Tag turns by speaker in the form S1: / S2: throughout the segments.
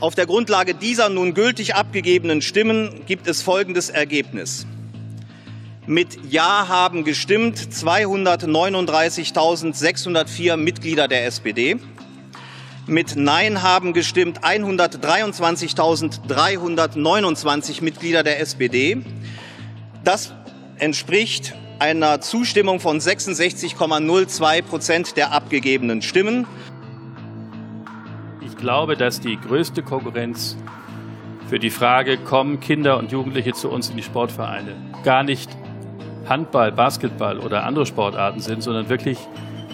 S1: Auf der Grundlage dieser nun gültig abgegebenen Stimmen gibt es folgendes Ergebnis. Mit Ja haben gestimmt 239.604 Mitglieder der SPD. Mit Nein haben gestimmt 123.329 Mitglieder der SPD. Das entspricht einer Zustimmung von 66,02 Prozent der abgegebenen Stimmen.
S2: Ich glaube, dass die größte Konkurrenz für die Frage, kommen Kinder und Jugendliche zu uns in die Sportvereine, gar nicht Handball, Basketball oder andere Sportarten sind, sondern wirklich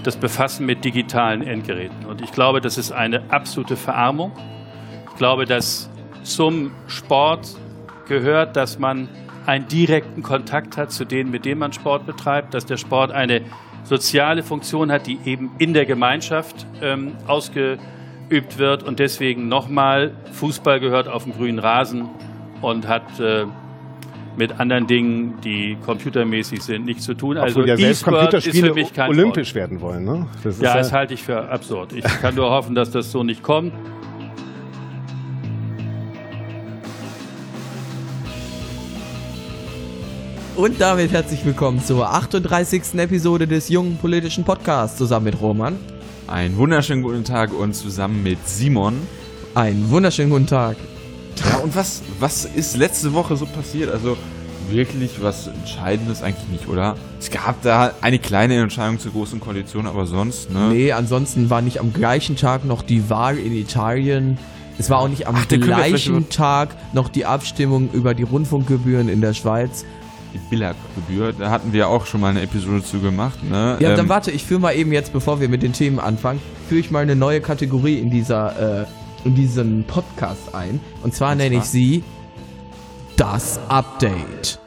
S2: das Befassen mit digitalen Endgeräten. Und ich glaube, das ist eine absolute Verarmung. Ich glaube, dass zum Sport gehört, dass man einen direkten Kontakt hat zu denen, mit denen man Sport betreibt, dass der Sport eine soziale Funktion hat, die eben in der Gemeinschaft ähm, ausgeübt wird. Und deswegen nochmal, Fußball gehört auf den grünen Rasen und hat äh, mit anderen Dingen, die computermäßig sind, nichts zu tun.
S3: Also ja
S2: selbst
S3: Computerspiele olympisch Sport. werden wollen. Ne?
S2: Das ja, das halte ich für absurd. Ich kann nur hoffen, dass das so nicht kommt.
S4: Und damit herzlich willkommen zur 38. Episode des jungen politischen Podcasts zusammen mit Roman.
S5: Einen wunderschönen guten Tag und zusammen mit Simon.
S4: Einen wunderschönen guten Tag.
S5: Ja, und was, was ist letzte Woche so passiert? Also wirklich was Entscheidendes eigentlich nicht, oder? Es gab da eine kleine Entscheidung zur großen Koalition, aber sonst, ne?
S4: Nee, ansonsten war nicht am gleichen Tag noch die Wahl in Italien. Es war auch nicht am Ach, gleichen Tag noch die Abstimmung über die Rundfunkgebühren in der Schweiz
S5: die Billag-Gebühr. Da hatten wir auch schon mal eine Episode zu gemacht. Ne?
S4: Ja, ähm, dann warte, ich führe mal eben jetzt, bevor wir mit den Themen anfangen, führe ich mal eine neue Kategorie in dieser, äh, in diesen Podcast ein. Und zwar und nenne ich sie das Update.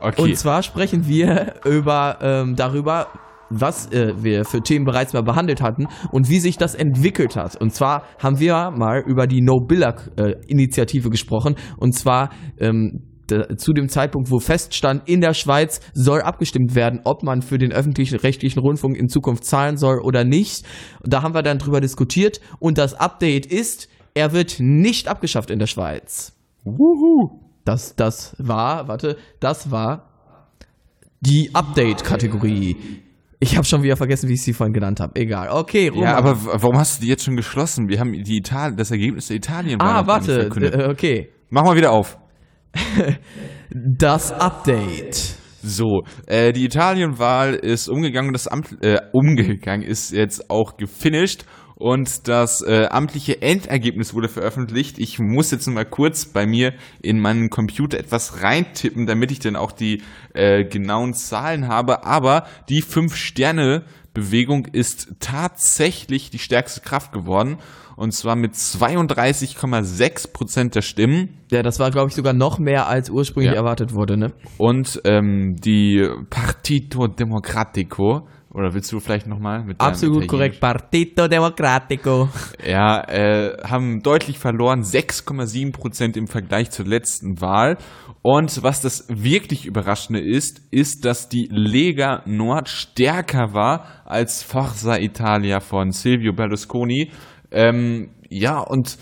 S4: Okay. Und zwar sprechen wir über ähm, darüber, was äh, wir für Themen bereits mal behandelt hatten und wie sich das entwickelt hat. Und zwar haben wir mal über die No Billag äh, Initiative gesprochen. Und zwar ähm, zu dem Zeitpunkt, wo feststand, in der Schweiz soll abgestimmt werden, ob man für den öffentlichen rechtlichen Rundfunk in Zukunft zahlen soll oder nicht. Da haben wir dann drüber diskutiert und das Update ist, er wird nicht abgeschafft in der Schweiz. Wuhu. Das, das war, warte, das war die Update-Kategorie. Ich habe schon wieder vergessen, wie ich sie vorhin genannt habe. Egal. Okay,
S5: Roman. Ja, aber warum hast du die jetzt schon geschlossen? Wir haben die Italien, das Ergebnis der Italien.
S4: Ah, warte. Äh, okay.
S5: Mach mal wieder auf.
S4: das Update.
S5: So, äh, die Italienwahl ist umgegangen, das Amt, äh, umgegangen ist jetzt auch gefinisht und das äh, amtliche Endergebnis wurde veröffentlicht. Ich muss jetzt mal kurz bei mir in meinen Computer etwas reintippen, damit ich dann auch die äh, genauen Zahlen habe. Aber die fünf Sterne Bewegung ist tatsächlich die stärkste Kraft geworden und zwar mit 32,6 Prozent der Stimmen.
S4: Ja, das war, glaube ich, sogar noch mehr als ursprünglich ja. erwartet wurde, ne?
S5: Und ähm, die Partito Democratico, oder willst du vielleicht nochmal mit
S4: Absolut korrekt, Partito Democratico.
S5: Ja, äh, haben deutlich verloren, 6,7 Prozent im Vergleich zur letzten Wahl. Und was das wirklich Überraschende ist, ist, dass die Lega Nord stärker war als Forza Italia von Silvio Berlusconi. Ähm, ja, und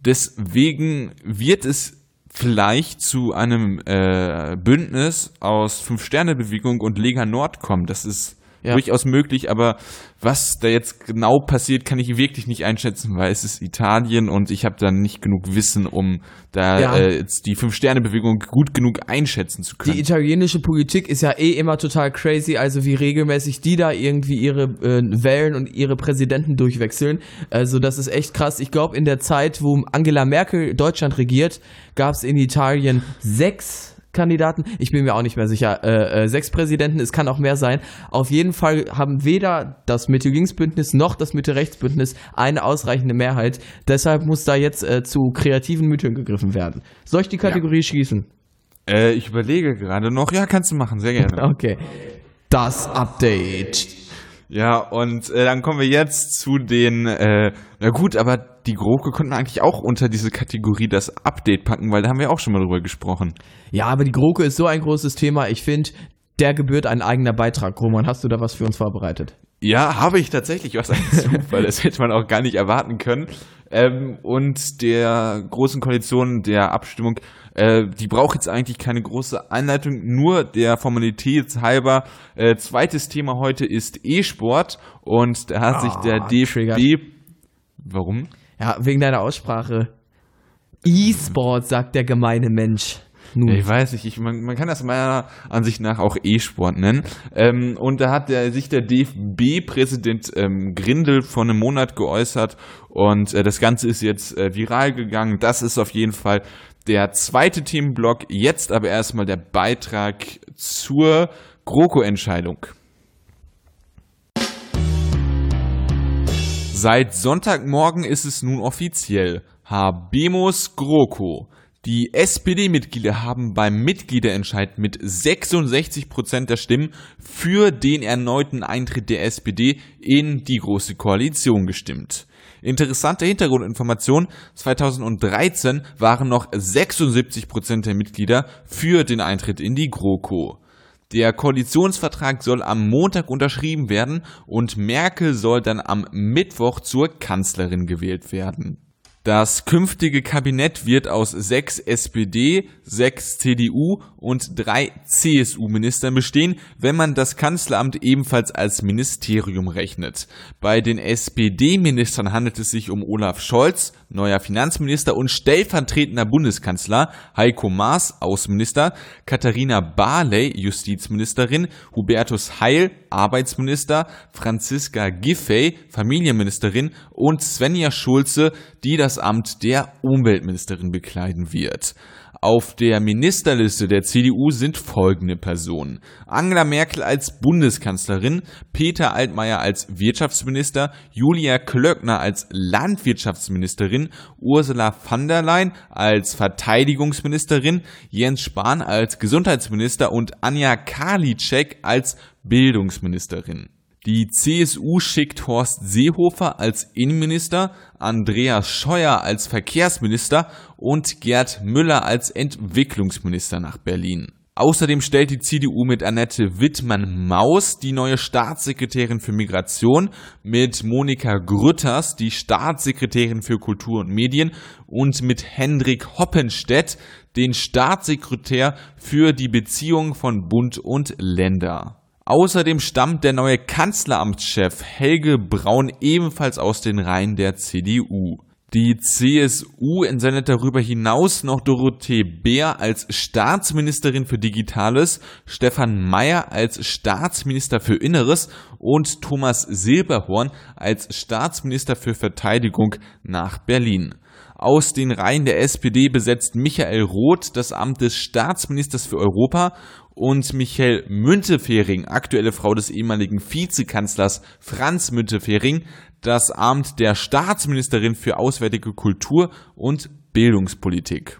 S5: deswegen wird es vielleicht zu einem äh, Bündnis aus Fünf-Sterne-Bewegung und Lega Nord kommen. Das ist ja. durchaus möglich, aber was da jetzt genau passiert, kann ich wirklich nicht einschätzen, weil es ist Italien und ich habe da nicht genug Wissen, um da ja. äh, jetzt die Fünf-Sterne-Bewegung gut genug einschätzen zu können.
S4: Die italienische Politik ist ja eh immer total crazy, also wie regelmäßig die da irgendwie ihre äh, Wellen und ihre Präsidenten durchwechseln. Also das ist echt krass. Ich glaube, in der Zeit, wo Angela Merkel Deutschland regiert, gab es in Italien sechs Kandidaten. Ich bin mir auch nicht mehr sicher. Äh, äh, sechs Präsidenten, es kann auch mehr sein. Auf jeden Fall haben weder das Mitte-Links-Bündnis noch das Mitte-Rechts-Bündnis eine ausreichende Mehrheit. Deshalb muss da jetzt äh, zu kreativen Mitteln gegriffen werden. Soll ich die Kategorie ja. schließen?
S5: Äh, ich überlege gerade noch. Ja, kannst du machen, sehr gerne.
S4: okay. Das Update.
S5: Ja, und äh, dann kommen wir jetzt zu den, äh, na gut, aber die GroKo konnten wir eigentlich auch unter diese Kategorie das Update packen, weil da haben wir auch schon mal drüber gesprochen.
S4: Ja, aber die GroKo ist so ein großes Thema. Ich finde, der gebührt ein eigener Beitrag. Roman, hast du da was für uns vorbereitet?
S5: Ja, habe ich tatsächlich, was ein Zufall, das hätte man auch gar nicht erwarten können. Ähm, und der großen Koalition der Abstimmung, äh, die braucht jetzt eigentlich keine große Einleitung, nur der Formalität halber. Äh, zweites Thema heute ist E-Sport und da hat oh, sich der ah, DFB. Warum?
S4: Ja, wegen deiner Aussprache. E-Sport, sagt der gemeine Mensch.
S5: Nun. Ich weiß nicht, ich, man, man kann das meiner Ansicht nach auch E-Sport nennen. Ähm, und da hat der, sich der DFB-Präsident ähm, Grindel vor einem Monat geäußert und äh, das Ganze ist jetzt äh, viral gegangen. Das ist auf jeden Fall der zweite Themenblock. Jetzt aber erstmal der Beitrag zur GroKo-Entscheidung. Seit Sonntagmorgen ist es nun offiziell. Habemus GroKo. Die SPD-Mitglieder haben beim Mitgliederentscheid mit 66 Prozent der Stimmen für den erneuten Eintritt der SPD in die Große Koalition gestimmt. Interessante Hintergrundinformation, 2013 waren noch 76 Prozent der Mitglieder für den Eintritt in die GroKo. Der Koalitionsvertrag soll am Montag unterschrieben werden und Merkel soll dann am Mittwoch zur Kanzlerin gewählt werden. Das künftige Kabinett wird aus sechs SPD, sechs CDU und drei CSU-Ministern bestehen, wenn man das Kanzleramt ebenfalls als Ministerium rechnet. Bei den SPD-Ministern handelt es sich um Olaf Scholz, neuer Finanzminister und stellvertretender Bundeskanzler, Heiko Maas, Außenminister, Katharina Barley, Justizministerin, Hubertus Heil, Arbeitsminister, Franziska Giffey, Familienministerin und Svenja Schulze, die das Amt der Umweltministerin bekleiden wird. Auf der Ministerliste der CDU sind folgende Personen. Angela Merkel als Bundeskanzlerin, Peter Altmaier als Wirtschaftsminister, Julia Klöckner als Landwirtschaftsministerin, Ursula von der Leyen als Verteidigungsministerin, Jens Spahn als Gesundheitsminister und Anja Karliczek als Bildungsministerin. Die CSU schickt Horst Seehofer als Innenminister, Andreas Scheuer als Verkehrsminister und Gerd Müller als Entwicklungsminister nach Berlin. Außerdem stellt die CDU mit Annette Wittmann-Maus die neue Staatssekretärin für Migration, mit Monika Grütters die Staatssekretärin für Kultur und Medien und mit Hendrik Hoppenstedt den Staatssekretär für die Beziehungen von Bund und Länder. Außerdem stammt der neue Kanzleramtschef Helge Braun ebenfalls aus den Reihen der CDU. Die CSU entsendet darüber hinaus noch Dorothee Bär als Staatsministerin für Digitales, Stefan Mayer als Staatsminister für Inneres und Thomas Silberhorn als Staatsminister für Verteidigung nach Berlin. Aus den Reihen der SPD besetzt Michael Roth das Amt des Staatsministers für Europa und Michael Müntefering, aktuelle Frau des ehemaligen Vizekanzlers Franz Müntefering, das Amt der Staatsministerin für Auswärtige Kultur und Bildungspolitik.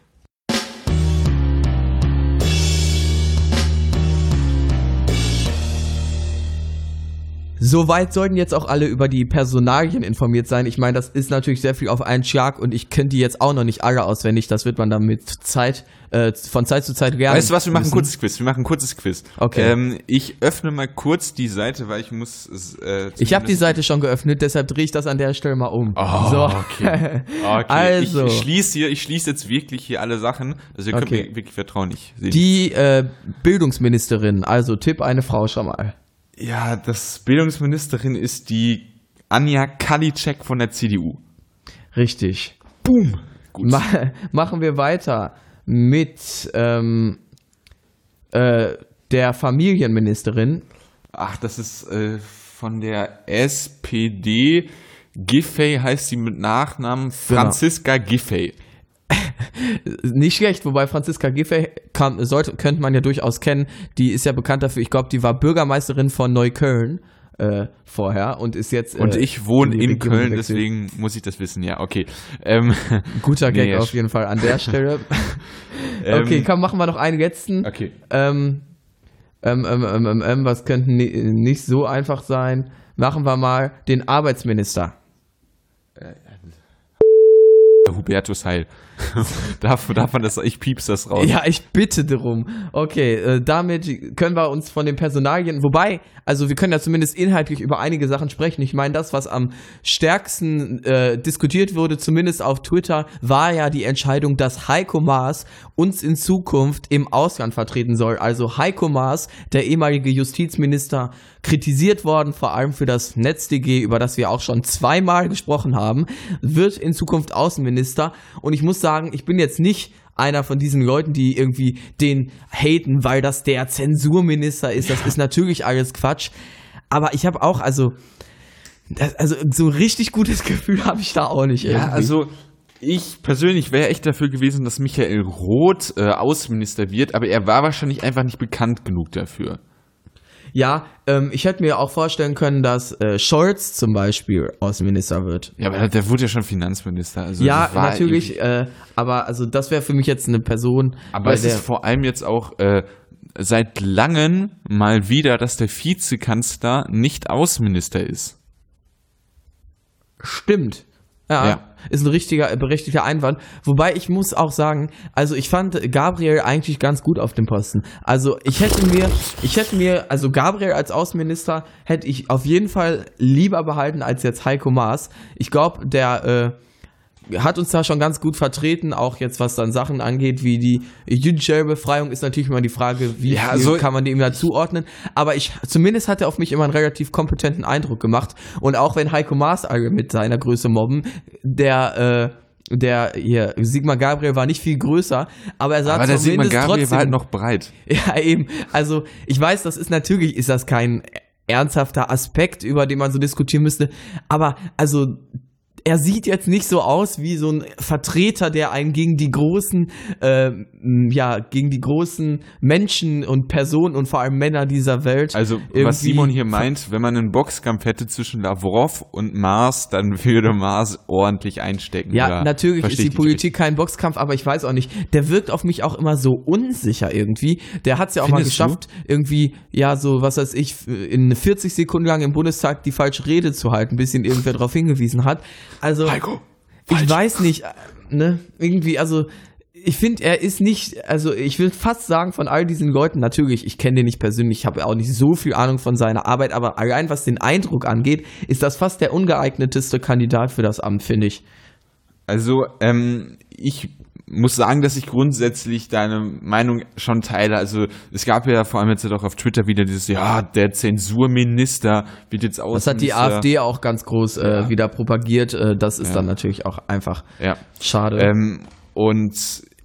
S4: Soweit sollten jetzt auch alle über die Personalien informiert sein. Ich meine, das ist natürlich sehr viel auf einen Schlag und ich kenne die jetzt auch noch nicht alle auswendig. Das wird man dann mit Zeit, äh, von Zeit zu Zeit lernen.
S5: Weißt du was, wir machen ein kurzes Quiz. Wir machen ein kurzes Quiz. Okay. Ähm, ich öffne mal kurz die Seite, weil ich muss.
S4: Äh, ich habe die Seite schon geöffnet, deshalb drehe ich das an der Stelle mal um.
S5: Oh, so. okay. okay. Also. Ich, ich schließe hier, ich schließe jetzt wirklich hier alle Sachen. Also ihr könnt okay. mir wirklich vertrauen. Ich
S4: die äh, Bildungsministerin, also Tipp eine Frau schon mal.
S5: Ja, das Bildungsministerin ist die Anja Kalitschek von der CDU.
S4: Richtig. Boom. Gut. Ma machen wir weiter mit ähm, äh, der Familienministerin.
S5: Ach, das ist äh, von der SPD. Giffey heißt sie mit Nachnamen genau. Franziska genau. Giffey.
S4: Nicht schlecht, wobei Franziska Giffey kam, sollte, könnte man ja durchaus kennen. Die ist ja bekannt dafür, ich glaube, die war Bürgermeisterin von Neukölln äh, vorher und ist jetzt.
S5: Äh, und ich wohne in, in Köln, deswegen muss ich das wissen, ja, okay. Ähm,
S4: Guter Gag nee, auf jeden Fall an der Stelle. okay, komm, machen wir noch einen letzten.
S5: Okay.
S4: Ähm, ähm, ähm, ähm, ähm, ähm was könnte nicht so einfach sein? Machen wir mal den Arbeitsminister.
S5: Äh, Hubertus Heil. darf, darf man das, ich piepst das raus.
S4: Ja, ich bitte darum. Okay, äh, damit können wir uns von den Personalien, wobei, also wir können ja zumindest inhaltlich über einige Sachen sprechen. Ich meine, das, was am stärksten äh, diskutiert wurde, zumindest auf Twitter, war ja die Entscheidung, dass Heiko Maas uns in Zukunft im Ausland vertreten soll. Also Heiko Maas, der ehemalige Justizminister, kritisiert worden, vor allem für das NetzDG, über das wir auch schon zweimal gesprochen haben, wird in Zukunft Außenminister. Und ich muss sagen, ich bin jetzt nicht einer von diesen Leuten, die irgendwie den haten, weil das der Zensurminister ist. Das ist natürlich alles Quatsch. Aber ich habe auch, also, also so ein richtig gutes Gefühl habe ich da auch nicht.
S5: Irgendwie. Ja, also ich persönlich wäre echt dafür gewesen, dass Michael Roth äh, Außenminister wird, aber er war wahrscheinlich einfach nicht bekannt genug dafür.
S4: Ja, ähm, ich hätte mir auch vorstellen können, dass äh, Scholz zum Beispiel Außenminister wird.
S5: Ja, aber der wurde ja schon Finanzminister. Also
S4: ja, natürlich. Äh, aber also das wäre für mich jetzt eine Person.
S5: Aber es ist vor allem jetzt auch äh, seit langem mal wieder, dass der Vizekanzler nicht Außenminister ist.
S4: Stimmt. Ja, ja, ist ein richtiger, berechtigter Einwand. Wobei ich muss auch sagen, also ich fand Gabriel eigentlich ganz gut auf dem Posten. Also ich hätte mir, ich hätte mir, also Gabriel als Außenminister hätte ich auf jeden Fall lieber behalten als jetzt Heiko Maas. Ich glaube, der, äh, hat uns da schon ganz gut vertreten, auch jetzt was dann Sachen angeht, wie die jüdische Befreiung ist natürlich immer die Frage, wie ja, so kann man dem da zuordnen. Aber ich, zumindest hat er auf mich immer einen relativ kompetenten Eindruck gemacht. Und auch wenn Heiko Maas mit seiner Größe mobben, der, äh, der hier, Sigmar Gabriel war nicht viel größer, aber er sah aber der Sigmar Gabriel trotzdem,
S5: war halt noch breit.
S4: Ja, eben. Also, ich weiß, das ist natürlich, ist das kein ernsthafter Aspekt, über den man so diskutieren müsste. Aber also er sieht jetzt nicht so aus wie so ein Vertreter, der einen gegen die großen, äh, ja, gegen die großen Menschen und Personen und vor allem Männer dieser Welt.
S5: Also, was Simon hier meint, wenn man einen Boxkampf hätte zwischen Lavrov und Mars, dann würde Mars ordentlich einstecken.
S4: Ja, natürlich ist die Politik kein Boxkampf, aber ich weiß auch nicht. Der wirkt auf mich auch immer so unsicher irgendwie. Der hat es ja auch Findest mal geschafft, du? irgendwie, ja, so, was weiß ich, in 40 Sekunden lang im Bundestag die falsche Rede zu halten, bis ihn irgendwer darauf hingewiesen hat. Also, Heiko, ich weiß nicht, ne, irgendwie, also, ich finde, er ist nicht, also ich will fast sagen, von all diesen Leuten, natürlich, ich kenne den nicht persönlich, ich habe auch nicht so viel Ahnung von seiner Arbeit, aber allein was den Eindruck angeht, ist das fast der ungeeigneteste Kandidat für das Amt, finde ich.
S5: Also, ähm, ich muss sagen, dass ich grundsätzlich deine Meinung schon teile. Also es gab ja vor allem jetzt auch auf Twitter wieder dieses, ja, der Zensurminister wird jetzt aus.
S4: Das hat die AfD auch ganz groß äh, ja. wieder propagiert. Äh, das ist ja. dann natürlich auch einfach ja. schade.
S5: Ähm, und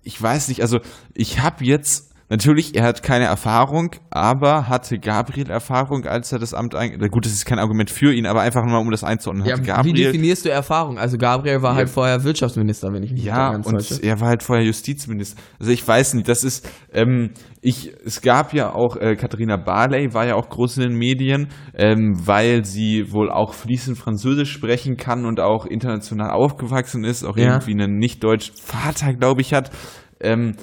S5: ich weiß nicht, also ich habe jetzt Natürlich, er hat keine Erfahrung, aber hatte Gabriel Erfahrung, als er das Amt eingenommen Gut, das ist kein Argument für ihn, aber einfach nur, um das einzuordnen.
S4: Ja, Gabriel, wie definierst du Erfahrung? Also Gabriel war ja, halt vorher Wirtschaftsminister, wenn ich mich
S5: Ja, und täusche. er war halt vorher Justizminister. Also ich weiß nicht, das ist, ähm, ich, es gab ja auch, äh, Katharina Barley war ja auch groß in den Medien, ähm, weil sie wohl auch fließend Französisch sprechen kann und auch international aufgewachsen ist, auch ja. irgendwie einen nicht-deutschen Vater, glaube ich, hat. Ähm,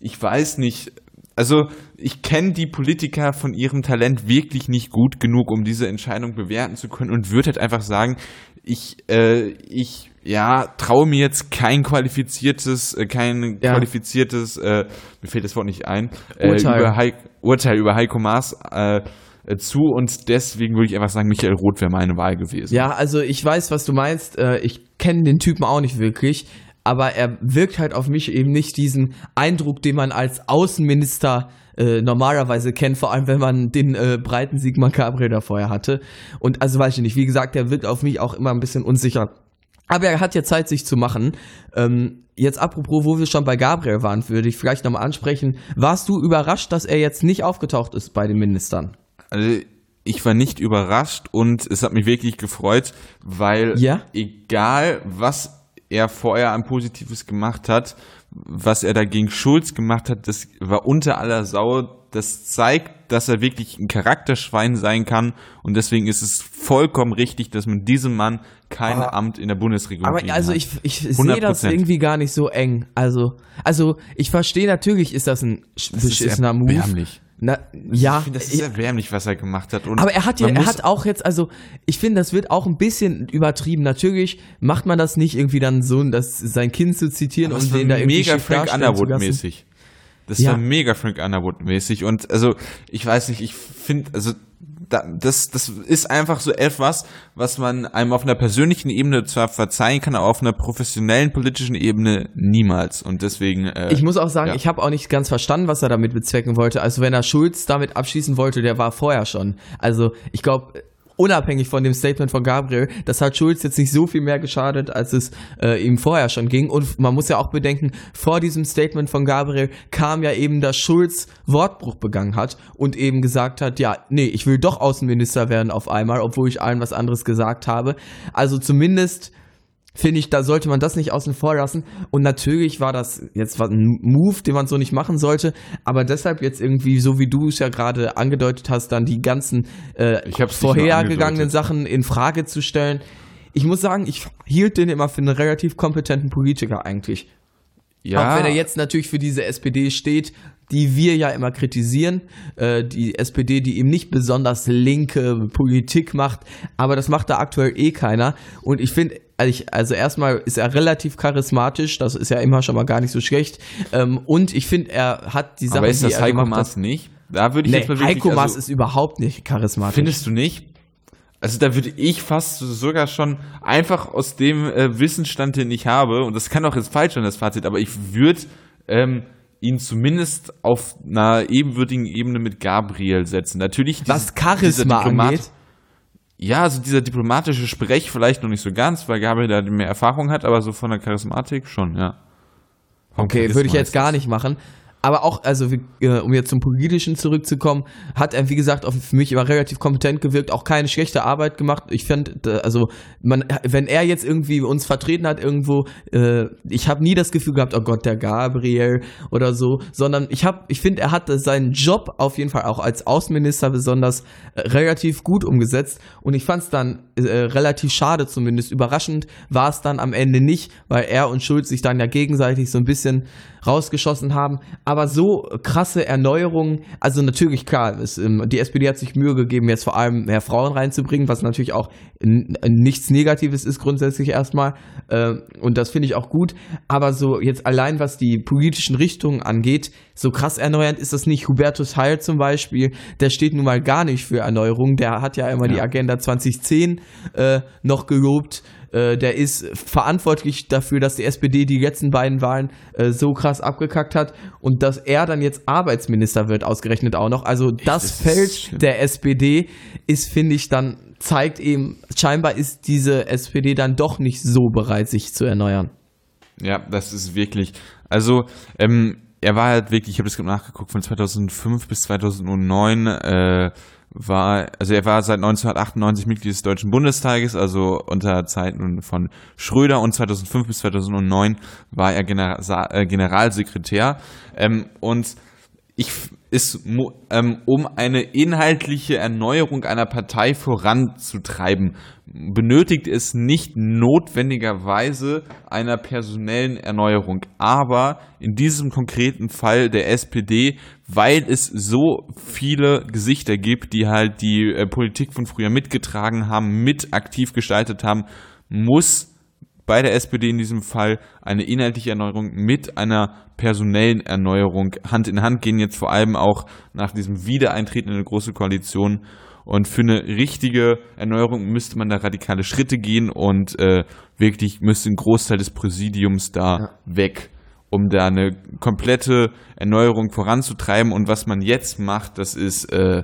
S5: ich weiß nicht, also ich kenne die Politiker von ihrem Talent wirklich nicht gut genug, um diese Entscheidung bewerten zu können und würde halt einfach sagen, ich, äh, ich, ja, traue mir jetzt kein qualifiziertes, äh, kein ja. qualifiziertes, äh, mir fällt das Wort nicht ein, äh, Urteil. Über Heik, Urteil über Heiko Maas äh, äh, zu und deswegen würde ich einfach sagen, Michael Roth wäre meine Wahl gewesen.
S4: Ja, also ich weiß, was du meinst. Äh, ich kenne den Typen auch nicht wirklich aber er wirkt halt auf mich eben nicht diesen Eindruck, den man als Außenminister äh, normalerweise kennt, vor allem wenn man den äh, breiten Sigmar Gabriel da vorher hatte. Und also weiß ich nicht, wie gesagt, der wirkt auf mich auch immer ein bisschen unsicher. Aber er hat ja Zeit, sich zu machen. Ähm, jetzt apropos, wo wir schon bei Gabriel waren, würde ich vielleicht nochmal ansprechen. Warst du überrascht, dass er jetzt nicht aufgetaucht ist bei den Ministern?
S5: Also ich war nicht überrascht und es hat mich wirklich gefreut, weil ja? egal was er vorher ein Positives gemacht hat. Was er da gegen Schulz gemacht hat, das war unter aller Sau. Das zeigt, dass er wirklich ein Charakterschwein sein kann. Und deswegen ist es vollkommen richtig, dass man diesem Mann kein aber, Amt in der Bundesregierung
S4: Aber also ich, ich sehe das irgendwie gar nicht so eng. Also, also ich verstehe natürlich, ist das ein beschissener Move. Na, ja.
S5: Ich finde, das ist erbärmlich, was er gemacht hat.
S4: Und aber er hat ja, er hat auch jetzt, also, ich finde, das wird auch ein bisschen übertrieben. Natürlich macht man das nicht irgendwie dann so, dass sein Kind zu zitieren
S5: und den da irgendwie mega Frank Underwood-mäßig. Das ja. war mega Frank Underwood-mäßig. Und also, ich weiß nicht, ich finde, also das, das ist einfach so etwas, was man einem auf einer persönlichen Ebene zwar verzeihen kann, aber auf einer professionellen politischen Ebene niemals. Und deswegen.
S4: Äh, ich muss auch sagen, ja. ich habe auch nicht ganz verstanden, was er damit bezwecken wollte. Also wenn er Schulz damit abschießen wollte, der war vorher schon. Also ich glaube, unabhängig von dem Statement von Gabriel, das hat Schulz jetzt nicht so viel mehr geschadet, als es äh, ihm vorher schon ging. Und man muss ja auch bedenken, vor diesem Statement von Gabriel kam ja eben, dass Schulz Wortbruch begangen hat und eben gesagt hat, ja, nee, ich will doch Außenminister werden auf einmal, obwohl ich allen was anderes gesagt habe. Also zumindest finde ich, da sollte man das nicht außen vor lassen. Und natürlich war das jetzt ein Move, den man so nicht machen sollte. Aber deshalb jetzt irgendwie, so wie du es ja gerade angedeutet hast, dann die ganzen äh, vorhergegangenen Sachen in Frage zu stellen. Ich muss sagen, ich hielt den immer für einen relativ kompetenten Politiker eigentlich. Ja. Auch wenn er jetzt natürlich für diese SPD steht, die wir ja immer kritisieren. Äh, die SPD, die eben nicht besonders linke Politik macht, aber das macht da aktuell eh keiner. Und ich finde, also, ich, also erstmal ist er relativ charismatisch, das ist ja immer schon mal gar nicht so schlecht. Ähm, und ich finde, er hat die Sache,
S5: Aber ist das Heiko Maas nicht?
S4: Da würde ich nee, jetzt mal wirklich, Heiko Maas also, ist überhaupt nicht charismatisch.
S5: Findest du nicht? Also da würde ich fast sogar schon einfach aus dem äh, Wissensstand, den ich habe, und das kann auch jetzt falsch sein, das Fazit, aber ich würde ähm, ihn zumindest auf einer ebenwürdigen Ebene mit Gabriel setzen. Natürlich.
S4: Was Charisma angeht
S5: ja, also dieser diplomatische Sprech vielleicht noch nicht so ganz, weil Gabriel da mehr Erfahrung hat, aber so von der Charismatik schon, ja.
S4: okay, würde ich jetzt gar nicht machen aber auch, also äh, um jetzt zum Politischen zurückzukommen, hat er, wie gesagt, auch für mich immer relativ kompetent gewirkt, auch keine schlechte Arbeit gemacht. Ich finde, also man, wenn er jetzt irgendwie uns vertreten hat irgendwo, äh, ich habe nie das Gefühl gehabt, oh Gott, der Gabriel oder so, sondern ich habe, ich finde, er hat seinen Job auf jeden Fall auch als Außenminister besonders äh, relativ gut umgesetzt und ich fand es dann äh, relativ schade zumindest. Überraschend war es dann am Ende nicht, weil er und Schulz sich dann ja gegenseitig so ein bisschen rausgeschossen haben. Aber so krasse Erneuerungen, also natürlich klar, es, ähm, die SPD hat sich Mühe gegeben, jetzt vor allem mehr Frauen reinzubringen, was natürlich auch nichts Negatives ist grundsätzlich erstmal. Äh, und das finde ich auch gut. Aber so jetzt allein, was die politischen Richtungen angeht, so krass erneuernd ist das nicht. Hubertus Heil zum Beispiel, der steht nun mal gar nicht für Erneuerung. Der hat ja immer ja. die Agenda 2010 äh, noch gelobt. Äh, der ist verantwortlich dafür, dass die SPD die letzten beiden Wahlen äh, so krass abgekackt hat und dass er dann jetzt Arbeitsminister wird, ausgerechnet auch noch. Also das, das Feld der SPD ist, finde ich, dann zeigt eben, scheinbar ist diese SPD dann doch nicht so bereit, sich zu erneuern.
S5: Ja, das ist wirklich. Also, ähm, er war halt wirklich, ich habe das nachgeguckt, von 2005 bis 2009 äh, war, also er war seit 1998 Mitglied des Deutschen Bundestages, also unter Zeiten von Schröder und 2005 bis 2009 war er General, äh, Generalsekretär. Ähm, und ich ist, ähm, um eine inhaltliche Erneuerung einer Partei voranzutreiben, benötigt es nicht notwendigerweise einer personellen Erneuerung. Aber in diesem konkreten Fall der SPD, weil es so viele Gesichter gibt, die halt die äh, Politik von früher mitgetragen haben, mit aktiv gestaltet haben, muss bei der SPD in diesem Fall eine inhaltliche Erneuerung mit einer personellen Erneuerung Hand in Hand gehen, jetzt vor allem auch nach diesem Wiedereintreten in eine große Koalition. Und für eine richtige Erneuerung müsste man da radikale Schritte gehen und äh, wirklich müsste ein Großteil des Präsidiums da ja. weg, um da eine komplette Erneuerung voranzutreiben. Und was man jetzt macht, das ist äh,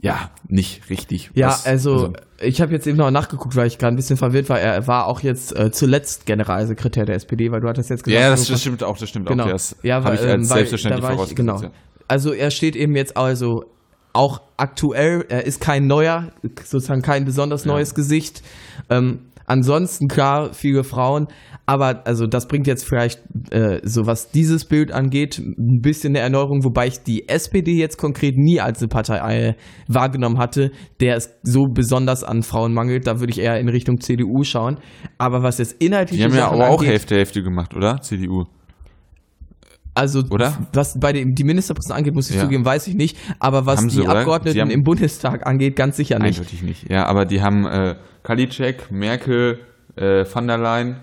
S5: ja nicht richtig.
S4: Ja, was, also, also, ich habe jetzt eben noch nachgeguckt, weil ich gerade ein bisschen verwirrt war. Er war auch jetzt äh, zuletzt Generalsekretär der SPD, weil du hattest jetzt
S5: gesagt. Ja, das, das stimmt auch, das stimmt
S4: genau.
S5: auch.
S4: Das ja, habe ich als ähm, selbstverständlich vorausgesetzt. Genau. Also er steht eben jetzt also auch aktuell, er ist kein neuer, sozusagen kein besonders neues ja. Gesicht. Ähm, ansonsten klar, viele Frauen, aber also das bringt jetzt vielleicht, äh, so was dieses Bild angeht, ein bisschen eine Erneuerung, wobei ich die SPD jetzt konkret nie als eine Partei äh, wahrgenommen hatte, der es so besonders an Frauen mangelt. Da würde ich eher in Richtung CDU schauen. Aber was jetzt inhaltlich
S5: Die haben ja aber auch Hälfte Hälfte gemacht, oder? CDU.
S4: Also,
S5: oder?
S4: was bei den, die Ministerposten angeht, muss ich ja. zugeben, weiß ich nicht. Aber was
S5: haben
S4: die sie, Abgeordneten im Bundestag angeht, ganz sicher nicht.
S5: Eindeutig nicht. Ja, aber die haben äh, Kalitschek, Merkel, äh, van der Leyen.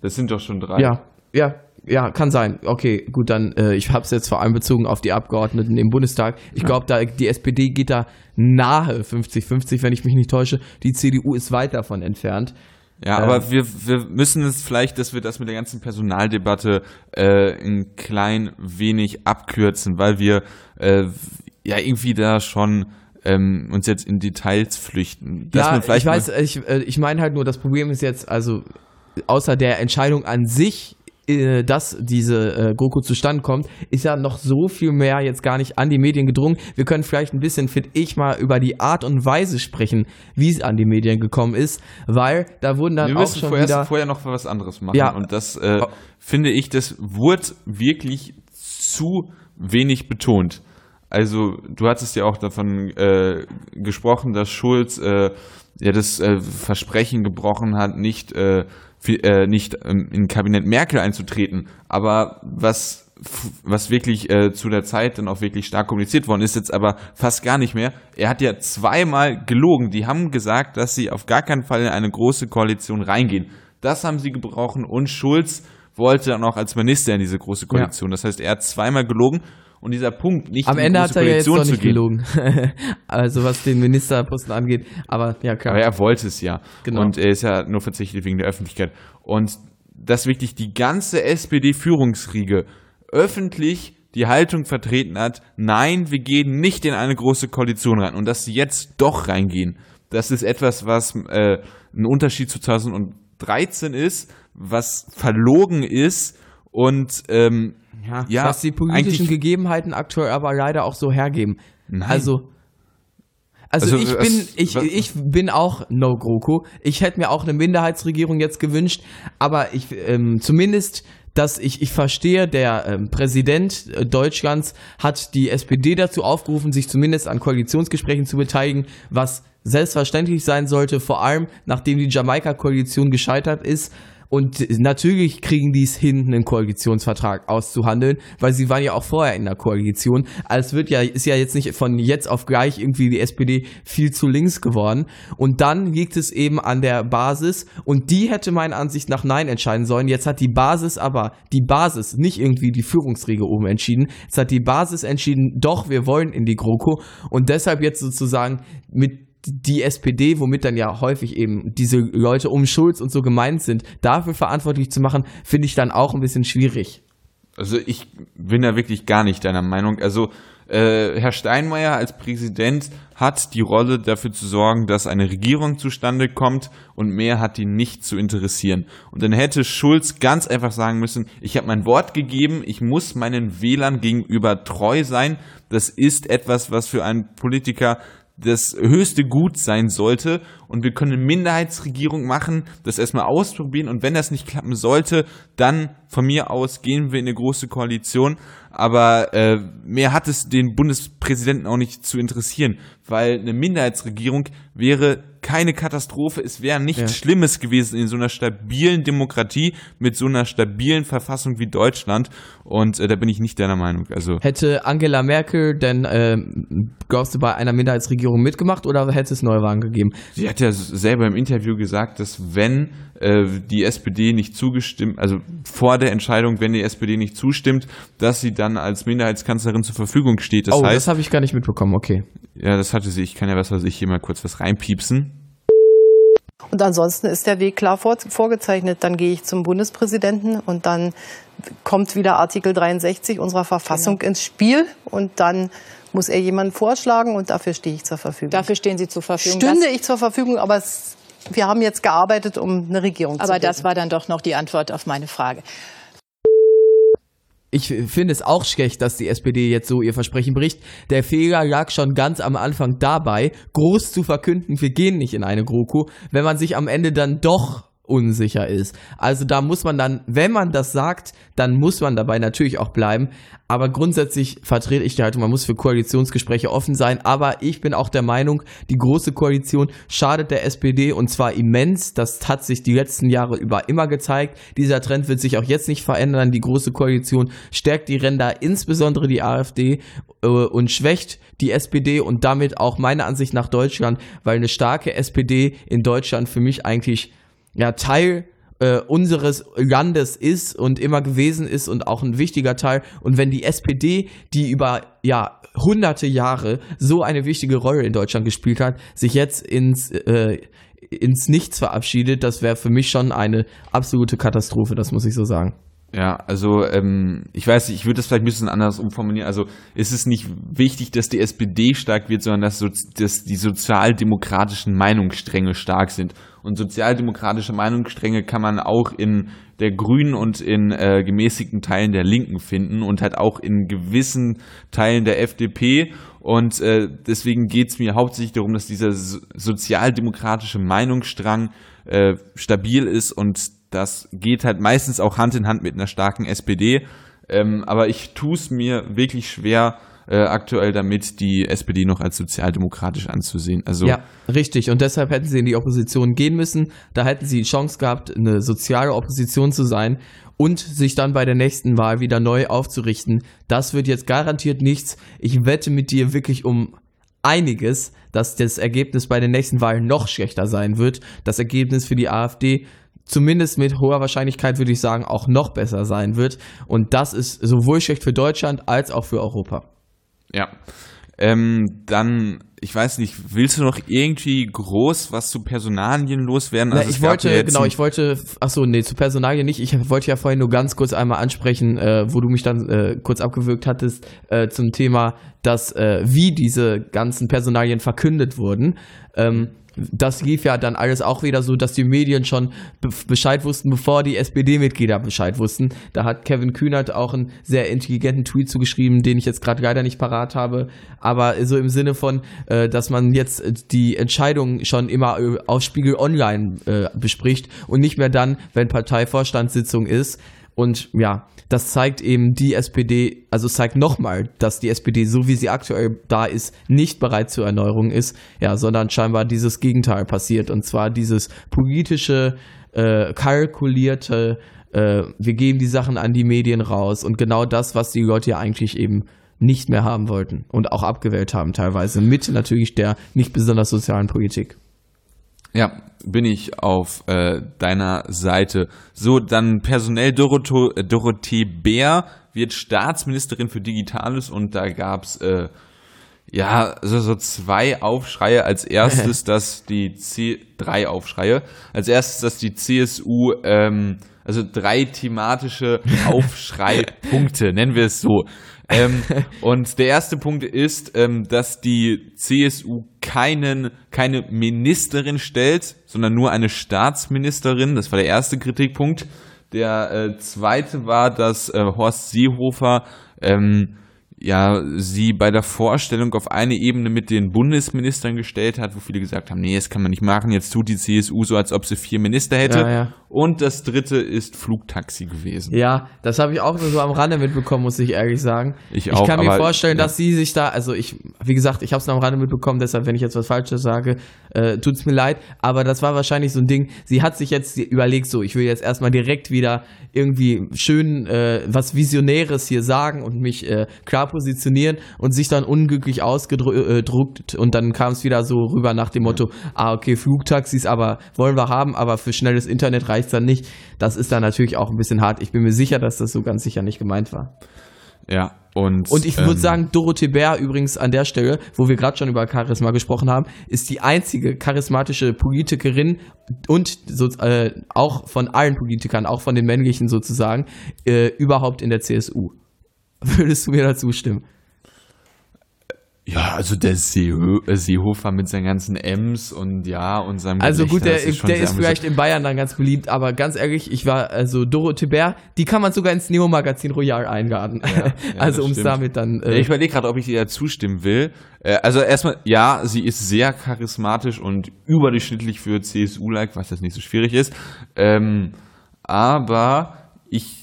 S5: Das sind doch schon drei.
S4: Ja, ja, ja, kann sein. Okay, gut, dann, äh, ich habe es jetzt vor allem bezogen auf die Abgeordneten im Bundestag. Ich glaube, da die SPD geht da nahe 50-50, wenn ich mich nicht täusche. Die CDU ist weit davon entfernt.
S5: Ja, ähm, aber wir, wir müssen es vielleicht, dass wir das mit der ganzen Personaldebatte äh, ein klein wenig abkürzen, weil wir äh, ja irgendwie da schon ähm, uns jetzt in Details flüchten.
S4: ja, ich weiß, ich, äh, ich meine halt nur, das Problem ist jetzt, also außer der Entscheidung an sich äh, dass diese äh, GroKo zustande kommt, ist ja noch so viel mehr jetzt gar nicht an die Medien gedrungen. Wir können vielleicht ein bisschen, finde ich, mal über die Art und Weise sprechen, wie es an die Medien gekommen ist, weil da wurden dann
S5: Wir
S4: auch schon
S5: vorher,
S4: wieder...
S5: vorher noch was anderes machen ja. und das äh, finde ich, das wurde wirklich zu wenig betont. Also du hattest ja auch davon äh, gesprochen, dass Schulz äh, ja das äh, Versprechen gebrochen hat, nicht äh, äh, nicht ähm, in Kabinett Merkel einzutreten. Aber was was wirklich äh, zu der Zeit dann auch wirklich stark kommuniziert worden ist, jetzt aber fast gar nicht mehr. Er hat ja zweimal gelogen. Die haben gesagt, dass sie auf gar keinen Fall in eine große Koalition reingehen. Das haben sie gebrochen und Schulz wollte dann auch als Minister in diese große Koalition. Ja. Das heißt, er hat zweimal gelogen und dieser Punkt nicht
S4: Am Ende hat er ja jetzt noch nicht gelogen. also was den Ministerposten angeht. Aber ja, klar.
S5: Aber er wollte es ja. Genau. Und er ist ja nur verzichtet wegen der Öffentlichkeit. Und dass wirklich die ganze SPD-Führungsriege öffentlich die Haltung vertreten hat, nein, wir gehen nicht in eine große Koalition rein. Und dass sie jetzt doch reingehen, das ist etwas, was äh, ein Unterschied zu 2013 ist, was verlogen ist und ähm,
S4: ja, ja, was die politischen Gegebenheiten aktuell aber leider auch so hergeben. Nein. Also, also, also ich bin ich, ich bin auch no GroKo. Ich hätte mir auch eine Minderheitsregierung jetzt gewünscht, aber ich ähm, zumindest dass ich, ich verstehe, der ähm, Präsident äh, Deutschlands hat die SPD dazu aufgerufen, sich zumindest an Koalitionsgesprächen zu beteiligen, was selbstverständlich sein sollte, vor allem nachdem die Jamaika-Koalition gescheitert ist. Und natürlich kriegen die es hin, einen Koalitionsvertrag auszuhandeln, weil sie waren ja auch vorher in der Koalition. Also wird ja, ist ja jetzt nicht von jetzt auf gleich irgendwie die SPD viel zu links geworden. Und dann liegt es eben an der Basis und die hätte meiner Ansicht nach Nein entscheiden sollen. Jetzt hat die Basis aber, die Basis, nicht irgendwie die Führungsriege oben entschieden. Jetzt hat die Basis entschieden, doch, wir wollen in die GroKo und deshalb jetzt sozusagen mit die SPD, womit dann ja häufig eben diese Leute um Schulz und so gemeint sind, dafür verantwortlich zu machen, finde ich dann auch ein bisschen schwierig.
S5: Also ich bin da wirklich gar nicht deiner Meinung. Also äh, Herr Steinmeier als Präsident hat die Rolle dafür zu sorgen, dass eine Regierung zustande kommt und mehr hat ihn nicht zu interessieren. Und dann hätte Schulz ganz einfach sagen müssen, ich habe mein Wort gegeben, ich muss meinen Wählern gegenüber treu sein. Das ist etwas, was für einen Politiker das höchste Gut sein sollte. Und wir können eine Minderheitsregierung machen, das erstmal ausprobieren. Und wenn das nicht klappen sollte, dann von mir aus gehen wir in eine große Koalition, aber äh, mehr hat es den Bundespräsidenten auch nicht zu interessieren, weil eine Minderheitsregierung wäre keine Katastrophe, es wäre nichts ja. Schlimmes gewesen in so einer stabilen Demokratie mit so einer stabilen Verfassung wie Deutschland. Und äh, da bin ich nicht deiner Meinung. Also
S4: hätte Angela Merkel denn, äh, glaubst du, bei einer Minderheitsregierung mitgemacht oder hätte es Neuwahlen gegeben?
S5: Sie hat ja selber im Interview gesagt, dass wenn äh, die SPD nicht zugestimmt, also vor der Entscheidung, wenn die SPD nicht zustimmt, dass sie dann als Minderheitskanzlerin zur Verfügung steht.
S4: Das oh, heißt, das habe ich gar nicht mitbekommen, okay.
S5: Ja, das hatte sie. Ich kann ja was weiß ich hier mal kurz was reinpiepsen.
S6: Und ansonsten ist der Weg klar vor, vorgezeichnet. Dann gehe ich zum Bundespräsidenten und dann kommt wieder Artikel 63 unserer Verfassung genau. ins Spiel und dann muss er jemanden vorschlagen und dafür stehe ich zur Verfügung.
S7: Dafür stehen Sie zur Verfügung.
S6: Stünde ich zur Verfügung, aber es, wir haben jetzt gearbeitet, um eine Regierung
S7: aber
S6: zu
S7: bilden. Aber das war dann doch noch die Antwort auf meine Frage
S4: ich finde es auch schlecht, dass die SPD jetzt so ihr Versprechen bricht. Der Fehler lag schon ganz am Anfang dabei, groß zu verkünden, wir gehen nicht in eine GroKo, wenn man sich am Ende dann doch unsicher ist. Also da muss man dann, wenn man das sagt, dann muss man dabei natürlich auch bleiben. Aber grundsätzlich vertrete ich die Haltung, man muss für Koalitionsgespräche offen sein. Aber ich bin auch der Meinung, die große Koalition schadet der SPD und zwar immens. Das hat sich die letzten Jahre über immer gezeigt. Dieser Trend wird sich auch jetzt nicht verändern. Die große Koalition stärkt die Ränder, insbesondere die AfD, äh, und schwächt die SPD und damit auch meiner Ansicht nach Deutschland, weil eine starke SPD in Deutschland für mich eigentlich ja Teil äh, unseres Landes ist und immer gewesen ist und auch ein wichtiger Teil. Und wenn die SPD, die über ja hunderte Jahre so eine wichtige Rolle in Deutschland gespielt hat, sich jetzt ins äh, ins Nichts verabschiedet, das wäre für mich schon eine absolute Katastrophe, das muss ich so sagen.
S5: Ja, also ähm, ich weiß ich würde das vielleicht ein bisschen anders umformulieren. Also es ist nicht wichtig, dass die SPD stark wird, sondern dass, so, dass die sozialdemokratischen Meinungsstränge stark sind. Und sozialdemokratische Meinungsstränge kann man auch in der Grünen und in äh, gemäßigten Teilen der Linken finden und halt auch in gewissen Teilen der FDP. Und äh, deswegen geht's mir hauptsächlich darum, dass dieser so sozialdemokratische Meinungsstrang äh, stabil ist und das geht halt meistens auch Hand in Hand mit einer starken SPD. Ähm, aber ich tue es mir wirklich schwer, äh, aktuell damit, die SPD noch als sozialdemokratisch anzusehen. Also
S4: ja, richtig. Und deshalb hätten sie in die Opposition gehen müssen. Da hätten sie die Chance gehabt, eine soziale Opposition zu sein und sich dann bei der nächsten Wahl wieder neu aufzurichten. Das wird jetzt garantiert nichts. Ich wette mit dir wirklich um einiges, dass das Ergebnis bei den nächsten Wahlen noch schlechter sein wird. Das Ergebnis für die AfD zumindest mit hoher Wahrscheinlichkeit würde ich sagen, auch noch besser sein wird. Und das ist sowohl schlecht für Deutschland als auch für Europa.
S5: Ja. Ähm, dann, ich weiß nicht, willst du noch irgendwie groß was zu Personalien loswerden?
S4: Also ich wollte, ja genau, ich wollte, achso, nee, zu Personalien nicht. Ich wollte ja vorhin nur ganz kurz einmal ansprechen, äh, wo du mich dann äh, kurz abgewürgt hattest, äh, zum Thema, dass, äh, wie diese ganzen Personalien verkündet wurden. Ähm, das lief ja dann alles auch wieder so, dass die Medien schon Bescheid wussten, bevor die SPD-Mitglieder Bescheid wussten. Da hat Kevin Kühnert auch einen sehr intelligenten Tweet zugeschrieben, den ich jetzt gerade leider nicht parat habe. Aber so im Sinne von, äh, dass man jetzt die Entscheidungen schon immer äh, auf Spiegel Online äh, bespricht und nicht mehr dann, wenn Parteivorstandssitzung ist. Und ja, das zeigt eben die SPD, also zeigt nochmal, dass die SPD, so wie sie aktuell da ist, nicht bereit zur Erneuerung ist, ja, sondern scheinbar dieses Gegenteil passiert. Und zwar dieses politische, äh, kalkulierte, äh, wir geben die Sachen an die Medien raus und genau das, was die Leute ja eigentlich eben nicht mehr haben wollten und auch abgewählt haben teilweise, mit natürlich der nicht besonders sozialen Politik.
S5: Ja, bin ich auf äh, deiner Seite. So, dann personell Dorothee, äh, Dorothee Bär wird Staatsministerin für Digitales und da gab's äh, ja so, so zwei Aufschreie. Als erstes, dass die C drei Aufschreie. Als erstes, dass die CSU ähm, also drei thematische Aufschreipunkte, nennen wir es so. Ähm, und der erste Punkt ist, ähm, dass die CSU keinen, keine Ministerin stellt, sondern nur eine Staatsministerin. Das war der erste Kritikpunkt. Der äh, zweite war, dass äh, Horst Seehofer ähm, ja, sie bei der Vorstellung auf eine Ebene mit den Bundesministern gestellt hat, wo viele gesagt haben, nee, das kann man nicht machen, jetzt tut die CSU so, als ob sie vier Minister hätte. Ja, ja. Und das dritte ist Flugtaxi gewesen.
S4: Ja, das habe ich auch nur so am Rande mitbekommen, muss ich ehrlich sagen. Ich, auch, ich kann mir vorstellen, ja. dass sie sich da, also ich, wie gesagt, ich habe es nur am Rande mitbekommen, deshalb, wenn ich jetzt was Falsches sage, äh, tut es mir leid. Aber das war wahrscheinlich so ein Ding, sie hat sich jetzt überlegt, so, ich will jetzt erstmal direkt wieder irgendwie schön äh, was Visionäres hier sagen und mich äh, klar positionieren und sich dann unglücklich ausgedruckt und dann kam es wieder so rüber nach dem Motto, ah, okay, Flugtaxis, aber wollen wir haben, aber für schnelles Internet reicht reicht dann nicht. Das ist dann natürlich auch ein bisschen hart. Ich bin mir sicher, dass das so ganz sicher nicht gemeint war.
S5: Ja, und,
S4: und ich würde ähm, sagen, Dorothee Bär übrigens an der Stelle, wo wir gerade schon über Charisma gesprochen haben, ist die einzige charismatische Politikerin und so, äh, auch von allen Politikern, auch von den männlichen sozusagen, äh, überhaupt in der CSU. Würdest du mir dazu stimmen?
S5: Ja, also der Seeho äh, Seehofer mit seinen ganzen M's und ja und seinem
S4: Also gut, der, ist, der ist vielleicht in Bayern dann ganz beliebt, aber ganz ehrlich, ich war, also Dorothee Bär, die kann man sogar ins Neo-Magazin Royal einladen. Ja, ja, also um es damit dann.
S5: Äh, ich überlege gerade, ob ich ihr zustimmen will. Äh, also erstmal, ja, sie ist sehr charismatisch und überdurchschnittlich für CSU-like, was jetzt nicht so schwierig ist. Ähm, aber ich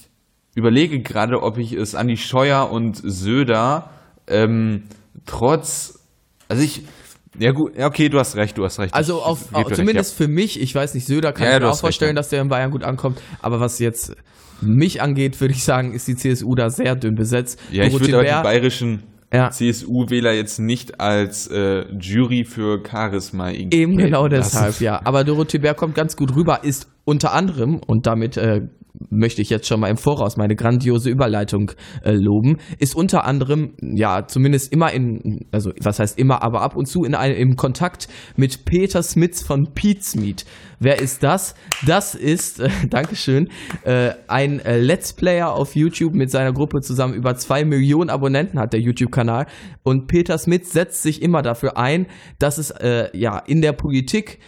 S5: überlege gerade, ob ich es an die Scheuer und Söder ähm, trotz, also ich, ja gut, ja, okay, du hast recht, du hast recht.
S4: Also auf, auf zumindest recht, ja. für mich, ich weiß nicht, Söder kann ja, ich mir auch vorstellen, recht, dass der in Bayern gut ankommt, aber was jetzt mich angeht, würde ich sagen, ist die CSU da sehr dünn besetzt.
S5: Ja, Dorothee ich würde die bayerischen ja. CSU-Wähler jetzt nicht als äh, Jury für Charisma
S4: Eben genau deshalb, ja. Aber Dorothee Bär kommt ganz gut rüber, ist unter anderem, und damit äh, möchte ich jetzt schon mal im Voraus meine grandiose Überleitung äh, loben, ist unter anderem, ja, zumindest immer in, also was heißt immer, aber ab und zu in einem im Kontakt mit Peter Smits von Pete's Meet. Wer ist das? Das ist, äh, Dankeschön, äh, ein äh, Let's Player auf YouTube mit seiner Gruppe zusammen. Über zwei Millionen Abonnenten hat der YouTube-Kanal. Und Peter Smits setzt sich immer dafür ein, dass es äh, ja in der Politik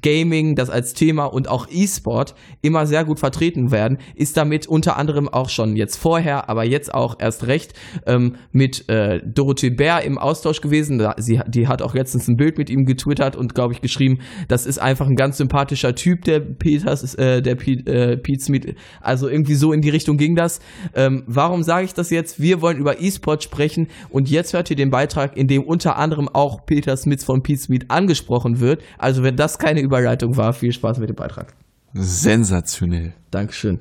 S4: Gaming, das als Thema und auch E-Sport immer sehr gut vertreten werden, ist damit unter anderem auch schon jetzt vorher, aber jetzt auch erst recht ähm, mit äh, Dorothee Bär im Austausch gewesen. Sie, die hat auch letztens ein Bild mit ihm getwittert und glaube ich geschrieben, das ist einfach ein ganz sympathischer Typ, der Peters, äh, der Pete, äh, Pete Smith. Also irgendwie so in die Richtung ging das. Ähm, warum sage ich das jetzt? Wir wollen über E-Sport sprechen und jetzt hört ihr den Beitrag, in dem unter anderem auch Peter Smith von Pete Smith angesprochen wird. Also wenn das kein keine Überleitung war. Viel Spaß mit dem Beitrag.
S5: Sensationell.
S4: Dankeschön.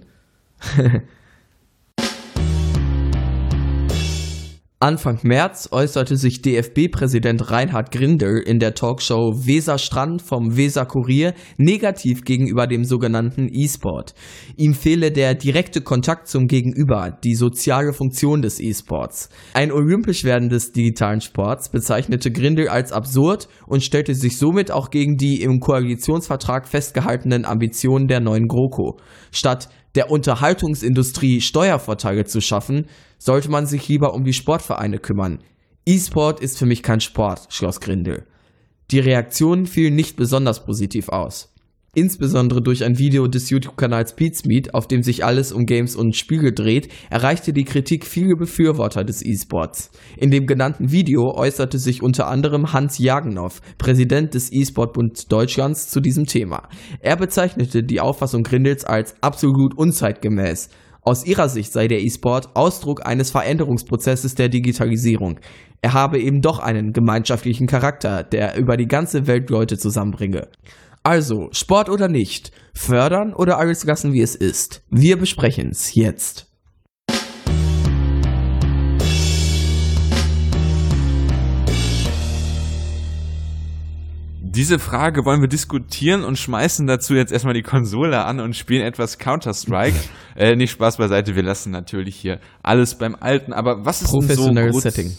S4: Anfang März äußerte sich DFB-Präsident Reinhard Grindel in der Talkshow Weserstrand vom Weser Kurier negativ gegenüber dem sogenannten E-Sport. Ihm fehle der direkte Kontakt zum Gegenüber, die soziale Funktion des E-Sports. Ein olympisch werden des digitalen Sports bezeichnete Grindel als absurd und stellte sich somit auch gegen die im Koalitionsvertrag festgehaltenen Ambitionen der neuen GroKo. Statt der Unterhaltungsindustrie Steuervorteile zu schaffen, sollte man sich lieber um die Sportvereine kümmern. E-Sport ist für mich kein Sport, schloss Grindel. Die Reaktionen fielen nicht besonders positiv aus. Insbesondere durch ein Video des YouTube-Kanals Beatsmeet, auf dem sich alles um Games und Spiele dreht, erreichte die Kritik viele Befürworter des E-Sports. In dem genannten Video äußerte sich unter anderem Hans Jagenow, Präsident des E-Sport-Bund Deutschlands, zu diesem Thema. Er bezeichnete die Auffassung Grindels als absolut unzeitgemäß. Aus ihrer Sicht sei der E-Sport Ausdruck eines Veränderungsprozesses der Digitalisierung. Er habe eben doch einen gemeinschaftlichen Charakter, der über die ganze Welt Leute zusammenbringe. Also, Sport oder nicht? Fördern oder alles lassen, wie es ist? Wir besprechen's jetzt.
S5: Diese Frage wollen wir diskutieren und schmeißen dazu jetzt erstmal die Konsole an und spielen etwas Counter-Strike. äh, nicht Spaß beiseite, wir lassen natürlich hier alles beim Alten. Aber was ist
S4: denn so Setting.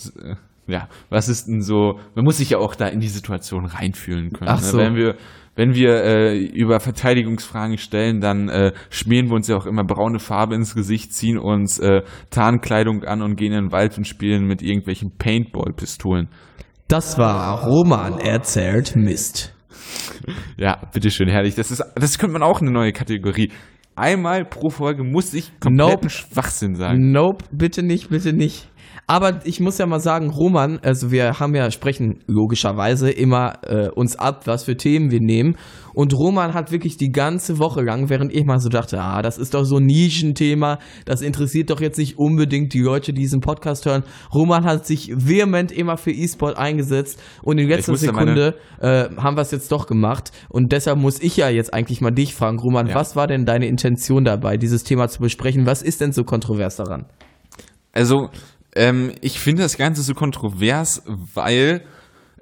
S5: Ja, was ist denn so? Man muss sich ja auch da in die Situation reinfühlen können.
S4: Ach ne? so.
S5: Ne? Wenn wir wenn wir äh, über Verteidigungsfragen stellen, dann äh, schmieren wir uns ja auch immer braune Farbe ins Gesicht, ziehen uns äh, Tarnkleidung an und gehen in den Wald und spielen mit irgendwelchen Paintball-Pistolen.
S4: Das war Roman erzählt Mist.
S5: ja, bitteschön, herrlich. Das ist, das könnte man auch eine neue Kategorie. Einmal pro Folge muss ich kompletten nope. Schwachsinn sagen.
S4: Nope, bitte nicht, bitte nicht. Aber ich muss ja mal sagen, Roman, also wir haben ja, sprechen logischerweise immer äh, uns ab, was für Themen wir nehmen. Und Roman hat wirklich die ganze Woche lang, während ich mal so dachte, ah, das ist doch so ein Nischenthema, das interessiert doch jetzt nicht unbedingt die Leute, die diesen Podcast hören. Roman hat sich vehement immer für E-Sport eingesetzt und in letzter Sekunde äh, haben wir es jetzt doch gemacht. Und deshalb muss ich ja jetzt eigentlich mal dich fragen, Roman, ja. was war denn deine Intention dabei, dieses Thema zu besprechen? Was ist denn so kontrovers daran?
S5: Also, ähm, ich finde das Ganze so kontrovers, weil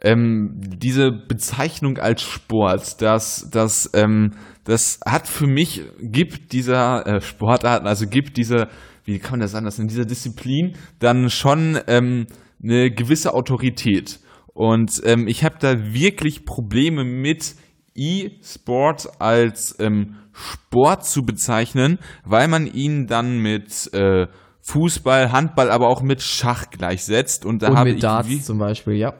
S5: ähm, diese Bezeichnung als Sport, das, das, ähm, das hat für mich, gibt dieser äh, Sportarten, also gibt diese, wie kann man das anders in dieser Disziplin dann schon ähm, eine gewisse Autorität. Und ähm, ich habe da wirklich Probleme mit E-Sport als ähm, Sport zu bezeichnen, weil man ihn dann mit äh, Fußball, Handball, aber auch mit Schach gleichsetzt. Und da und habe
S4: mit Darts zum Beispiel, ja.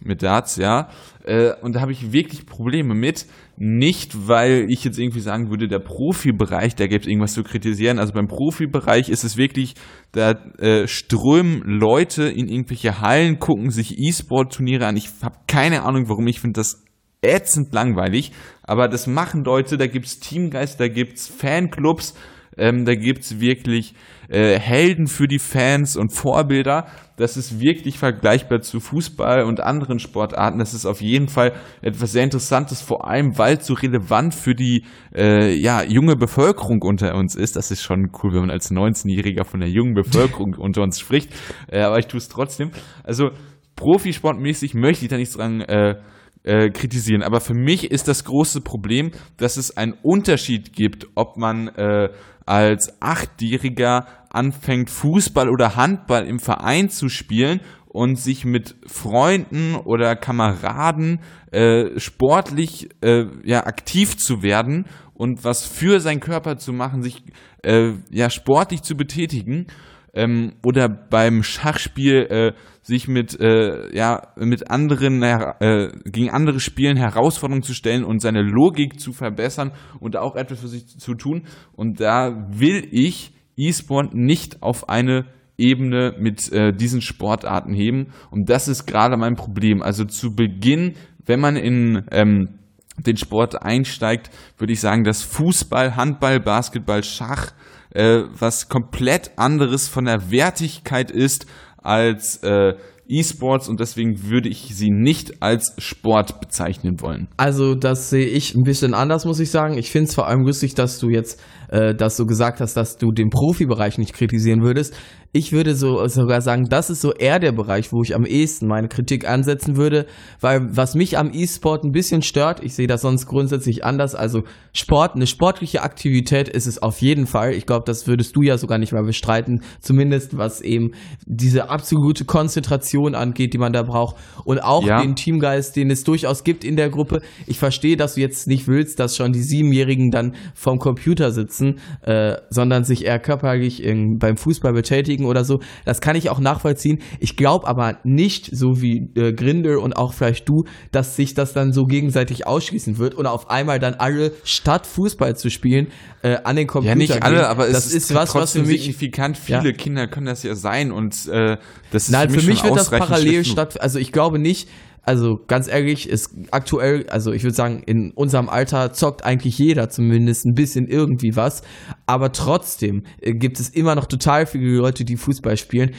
S5: Mit Darts, ja. Äh, und da habe ich wirklich Probleme mit. Nicht, weil ich jetzt irgendwie sagen würde, der Profibereich, da gibt es irgendwas zu kritisieren. Also beim Profibereich ist es wirklich, da äh, strömen Leute in irgendwelche Hallen, gucken sich E-Sport-Turniere an. Ich habe keine Ahnung, warum. Ich finde das ätzend langweilig. Aber das machen Leute, da gibt's Teamgeist, da gibt's Fanclubs, ähm, da gibt's wirklich äh, Helden für die Fans und Vorbilder. Das ist wirklich vergleichbar zu Fußball und anderen Sportarten. Das ist auf jeden Fall etwas sehr Interessantes, vor allem weil es so relevant für die äh, ja, junge Bevölkerung unter uns ist. Das ist schon cool, wenn man als 19-Jähriger von der jungen Bevölkerung unter uns spricht. Äh, aber ich tue es trotzdem. Also Profisportmäßig möchte ich da nichts dran äh, äh, kritisieren. Aber für mich ist das große Problem, dass es einen Unterschied gibt, ob man äh, als Achtjähriger anfängt, Fußball oder Handball im Verein zu spielen und sich mit Freunden oder Kameraden äh, sportlich äh, ja, aktiv zu werden und was für seinen Körper zu machen, sich äh, ja sportlich zu betätigen ähm, oder beim Schachspiel äh, sich mit äh, ja mit anderen äh, gegen andere Spielen Herausforderungen zu stellen und seine Logik zu verbessern und auch etwas für sich zu tun. Und da will ich E-Sport nicht auf eine Ebene mit äh, diesen Sportarten heben. Und das ist gerade mein Problem. Also zu Beginn wenn man in ähm, den Sport einsteigt, würde ich sagen, dass Fußball, Handball, Basketball, Schach äh, was komplett anderes von der Wertigkeit ist als äh, E-Sports und deswegen würde ich sie nicht als Sport bezeichnen wollen.
S4: Also das sehe ich ein bisschen anders, muss ich sagen. Ich finde es vor allem lustig, dass du jetzt, äh, dass du gesagt hast, dass du den Profibereich nicht kritisieren würdest. Ich würde so sogar sagen, das ist so eher der Bereich, wo ich am ehesten meine Kritik ansetzen würde, weil was mich am E-Sport ein bisschen stört, ich sehe das sonst grundsätzlich anders, also Sport, eine sportliche Aktivität ist es auf jeden Fall. Ich glaube, das würdest du ja sogar nicht mal bestreiten, zumindest was eben diese absolute Konzentration angeht, die man da braucht und auch ja. den Teamgeist, den es durchaus gibt in der Gruppe. Ich verstehe, dass du jetzt nicht willst, dass schon die Siebenjährigen dann vom Computer sitzen, äh, sondern sich eher körperlich in, beim Fußball betätigen kriegen oder so. Das kann ich auch nachvollziehen. Ich glaube aber nicht, so wie äh, Grinder und auch vielleicht du, dass sich das dann so gegenseitig ausschließen wird und auf einmal dann alle statt Fußball zu spielen äh, an den Computer
S5: Ja, nicht alle,
S4: gehen.
S5: aber
S4: das
S5: es ist was, was für mich signifikant. Viele ja. Kinder können das ja sein und äh, das ist
S4: Nein, für mich, für mich wird das parallel statt. Also ich glaube nicht, also ganz ehrlich, ist aktuell, also ich würde sagen, in unserem Alter zockt eigentlich jeder zumindest ein bisschen irgendwie was. Aber trotzdem äh, gibt es immer noch total viele Leute, die Fußball spielen.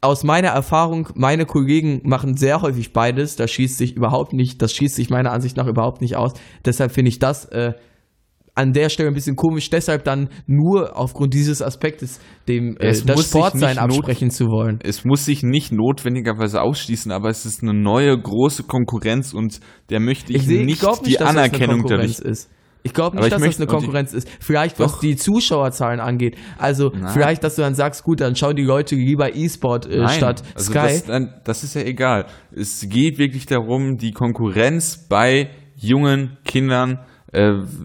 S4: Aus meiner Erfahrung, meine Kollegen machen sehr häufig beides. Das schießt sich überhaupt nicht, das schießt sich meiner Ansicht nach überhaupt nicht aus. Deshalb finde ich das äh, an der Stelle ein bisschen komisch, deshalb dann nur aufgrund dieses Aspektes dem äh, das Sportsein absprechen zu wollen.
S5: Es muss sich nicht notwendigerweise ausschließen, aber es ist eine neue große Konkurrenz und der möchte ich, ich seh, nicht, ich nicht die Anerkennung
S4: dadurch. Ist. Ich glaube nicht, dass möchte, das eine Konkurrenz ist. Vielleicht, was doch. die Zuschauerzahlen angeht. Also, Nein. vielleicht, dass du dann sagst, gut, dann schauen die Leute lieber E-Sport äh, statt also Sky.
S5: Das, das ist ja egal. Es geht wirklich darum, die Konkurrenz bei jungen Kindern äh,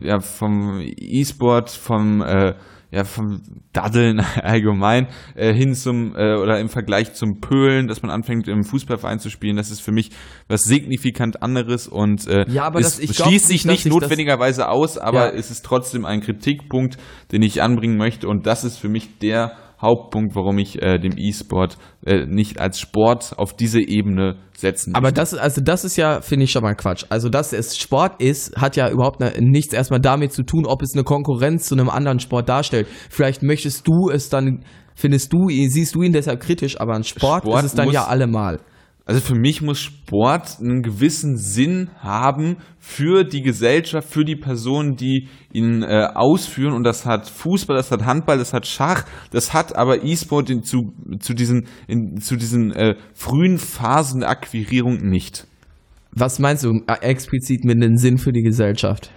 S5: ja, vom E-Sport, vom äh, ja, vom Daddeln allgemein äh, hin zum äh, oder im Vergleich zum Pölen, dass man anfängt im Fußballverein zu spielen, das ist für mich was signifikant anderes und äh,
S4: ja, aber das,
S5: schließt sich nicht notwendigerweise aus, aber ja. es ist trotzdem ein Kritikpunkt, den ich anbringen möchte und das ist für mich der Hauptpunkt, warum ich äh, dem E-Sport äh, nicht als Sport auf diese Ebene setzen
S4: Aber das, also das ist ja, finde ich schon mal Quatsch. Also, dass es Sport ist, hat ja überhaupt ne, nichts erstmal damit zu tun, ob es eine Konkurrenz zu einem anderen Sport darstellt. Vielleicht möchtest du es dann, findest du, siehst du ihn deshalb kritisch, aber ein Sport, Sport ist es dann ja allemal.
S5: Also für mich muss Sport einen gewissen Sinn haben für die Gesellschaft, für die Personen, die ihn äh, ausführen. Und das hat Fußball, das hat Handball, das hat Schach, das hat aber E-Sport zu, zu diesen, in, zu diesen äh, frühen Phasen der Akquirierung nicht.
S4: Was meinst du explizit mit dem Sinn für die Gesellschaft?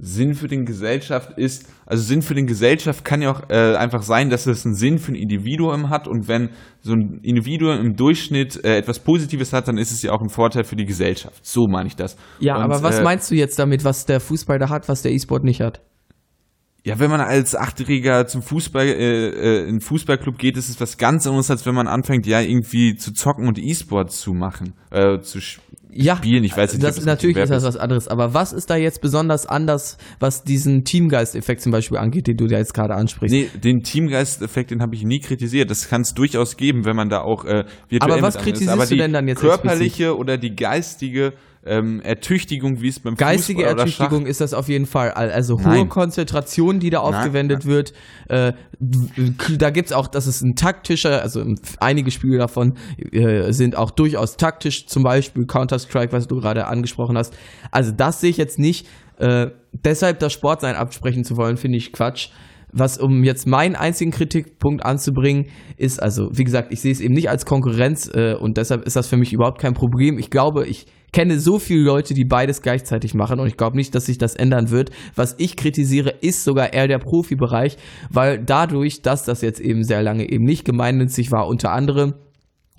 S5: Sinn für den Gesellschaft ist, also Sinn für den Gesellschaft kann ja auch äh, einfach sein, dass es einen Sinn für ein Individuum hat und wenn so ein Individuum im Durchschnitt äh, etwas Positives hat, dann ist es ja auch ein Vorteil für die Gesellschaft. So meine ich das.
S4: Ja,
S5: und,
S4: aber was äh, meinst du jetzt damit, was der Fußball da hat, was der E-Sport nicht hat?
S5: Ja, wenn man als Achtjähriger zum Fußball, äh, äh, in Fußballclub geht, ist es was ganz anderes, als wenn man anfängt, ja, irgendwie zu zocken und E-Sport zu machen, äh, zu
S4: ja,
S5: spielen. Ich weiß nicht,
S4: das, das natürlich ist das was anderes. Aber was ist da jetzt besonders anders, was diesen Teamgeist-Effekt zum Beispiel angeht, den du da jetzt gerade ansprichst?
S5: Nee, den Teamgeist-Effekt, den habe ich nie kritisiert. Das kann es durchaus geben, wenn man da auch äh, virtuell
S4: Aber was kritisierst
S5: Aber
S4: du denn dann jetzt
S5: körperliche explizit? oder die geistige ähm, Ertüchtigung, wie es beim
S4: Geistige
S5: Fußball
S4: Ertüchtigung ist das auf jeden Fall. Also hohe Nein. Konzentration, die da aufgewendet Nein. wird. Äh, da gibt's auch, das ist ein taktischer, also einige Spiele davon äh, sind auch durchaus taktisch, zum Beispiel Counter-Strike, was du gerade angesprochen hast. Also das sehe ich jetzt nicht. Äh, deshalb das Sportsein absprechen zu wollen, finde ich Quatsch. Was, um jetzt meinen einzigen Kritikpunkt anzubringen, ist, also, wie gesagt, ich sehe es eben nicht als Konkurrenz äh, und deshalb ist das für mich überhaupt kein Problem. Ich glaube, ich kenne so viele Leute, die beides gleichzeitig machen und ich glaube nicht, dass sich das ändern wird. Was ich kritisiere, ist sogar eher der Profibereich, weil dadurch, dass das jetzt eben sehr lange eben nicht gemeinnützig war, unter anderem,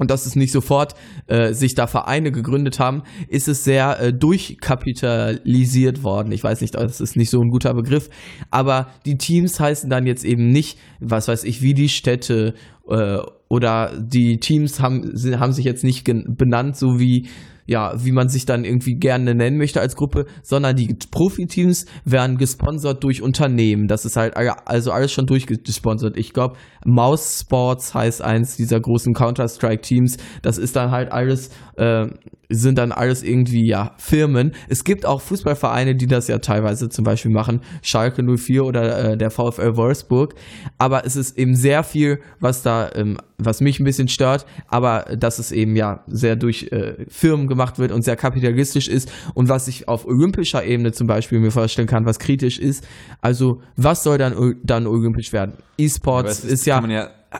S4: und dass es nicht sofort äh, sich da Vereine gegründet haben, ist es sehr äh, durchkapitalisiert worden. Ich weiß nicht, das ist nicht so ein guter Begriff, aber die Teams heißen dann jetzt eben nicht, was weiß ich, wie die Städte äh, oder die Teams haben, haben sich jetzt nicht benannt, so wie ja, wie man sich dann irgendwie gerne nennen möchte als Gruppe, sondern die Profiteams werden gesponsert durch Unternehmen. Das ist halt also alles schon durchgesponsert. Ich glaube, Mouse Sports heißt eins dieser großen Counter-Strike-Teams. Das ist dann halt alles äh, sind dann alles irgendwie ja Firmen. Es gibt auch Fußballvereine, die das ja teilweise zum Beispiel machen, Schalke 04 oder äh, der VfL Wolfsburg. Aber es ist eben sehr viel, was da, ähm, was mich ein bisschen stört, aber dass es eben ja sehr durch äh, Firmen gemacht wird und sehr kapitalistisch ist und was ich auf olympischer Ebene zum Beispiel mir vorstellen kann, was kritisch ist. Also was soll dann dann olympisch werden? E-Sports ist, ist ja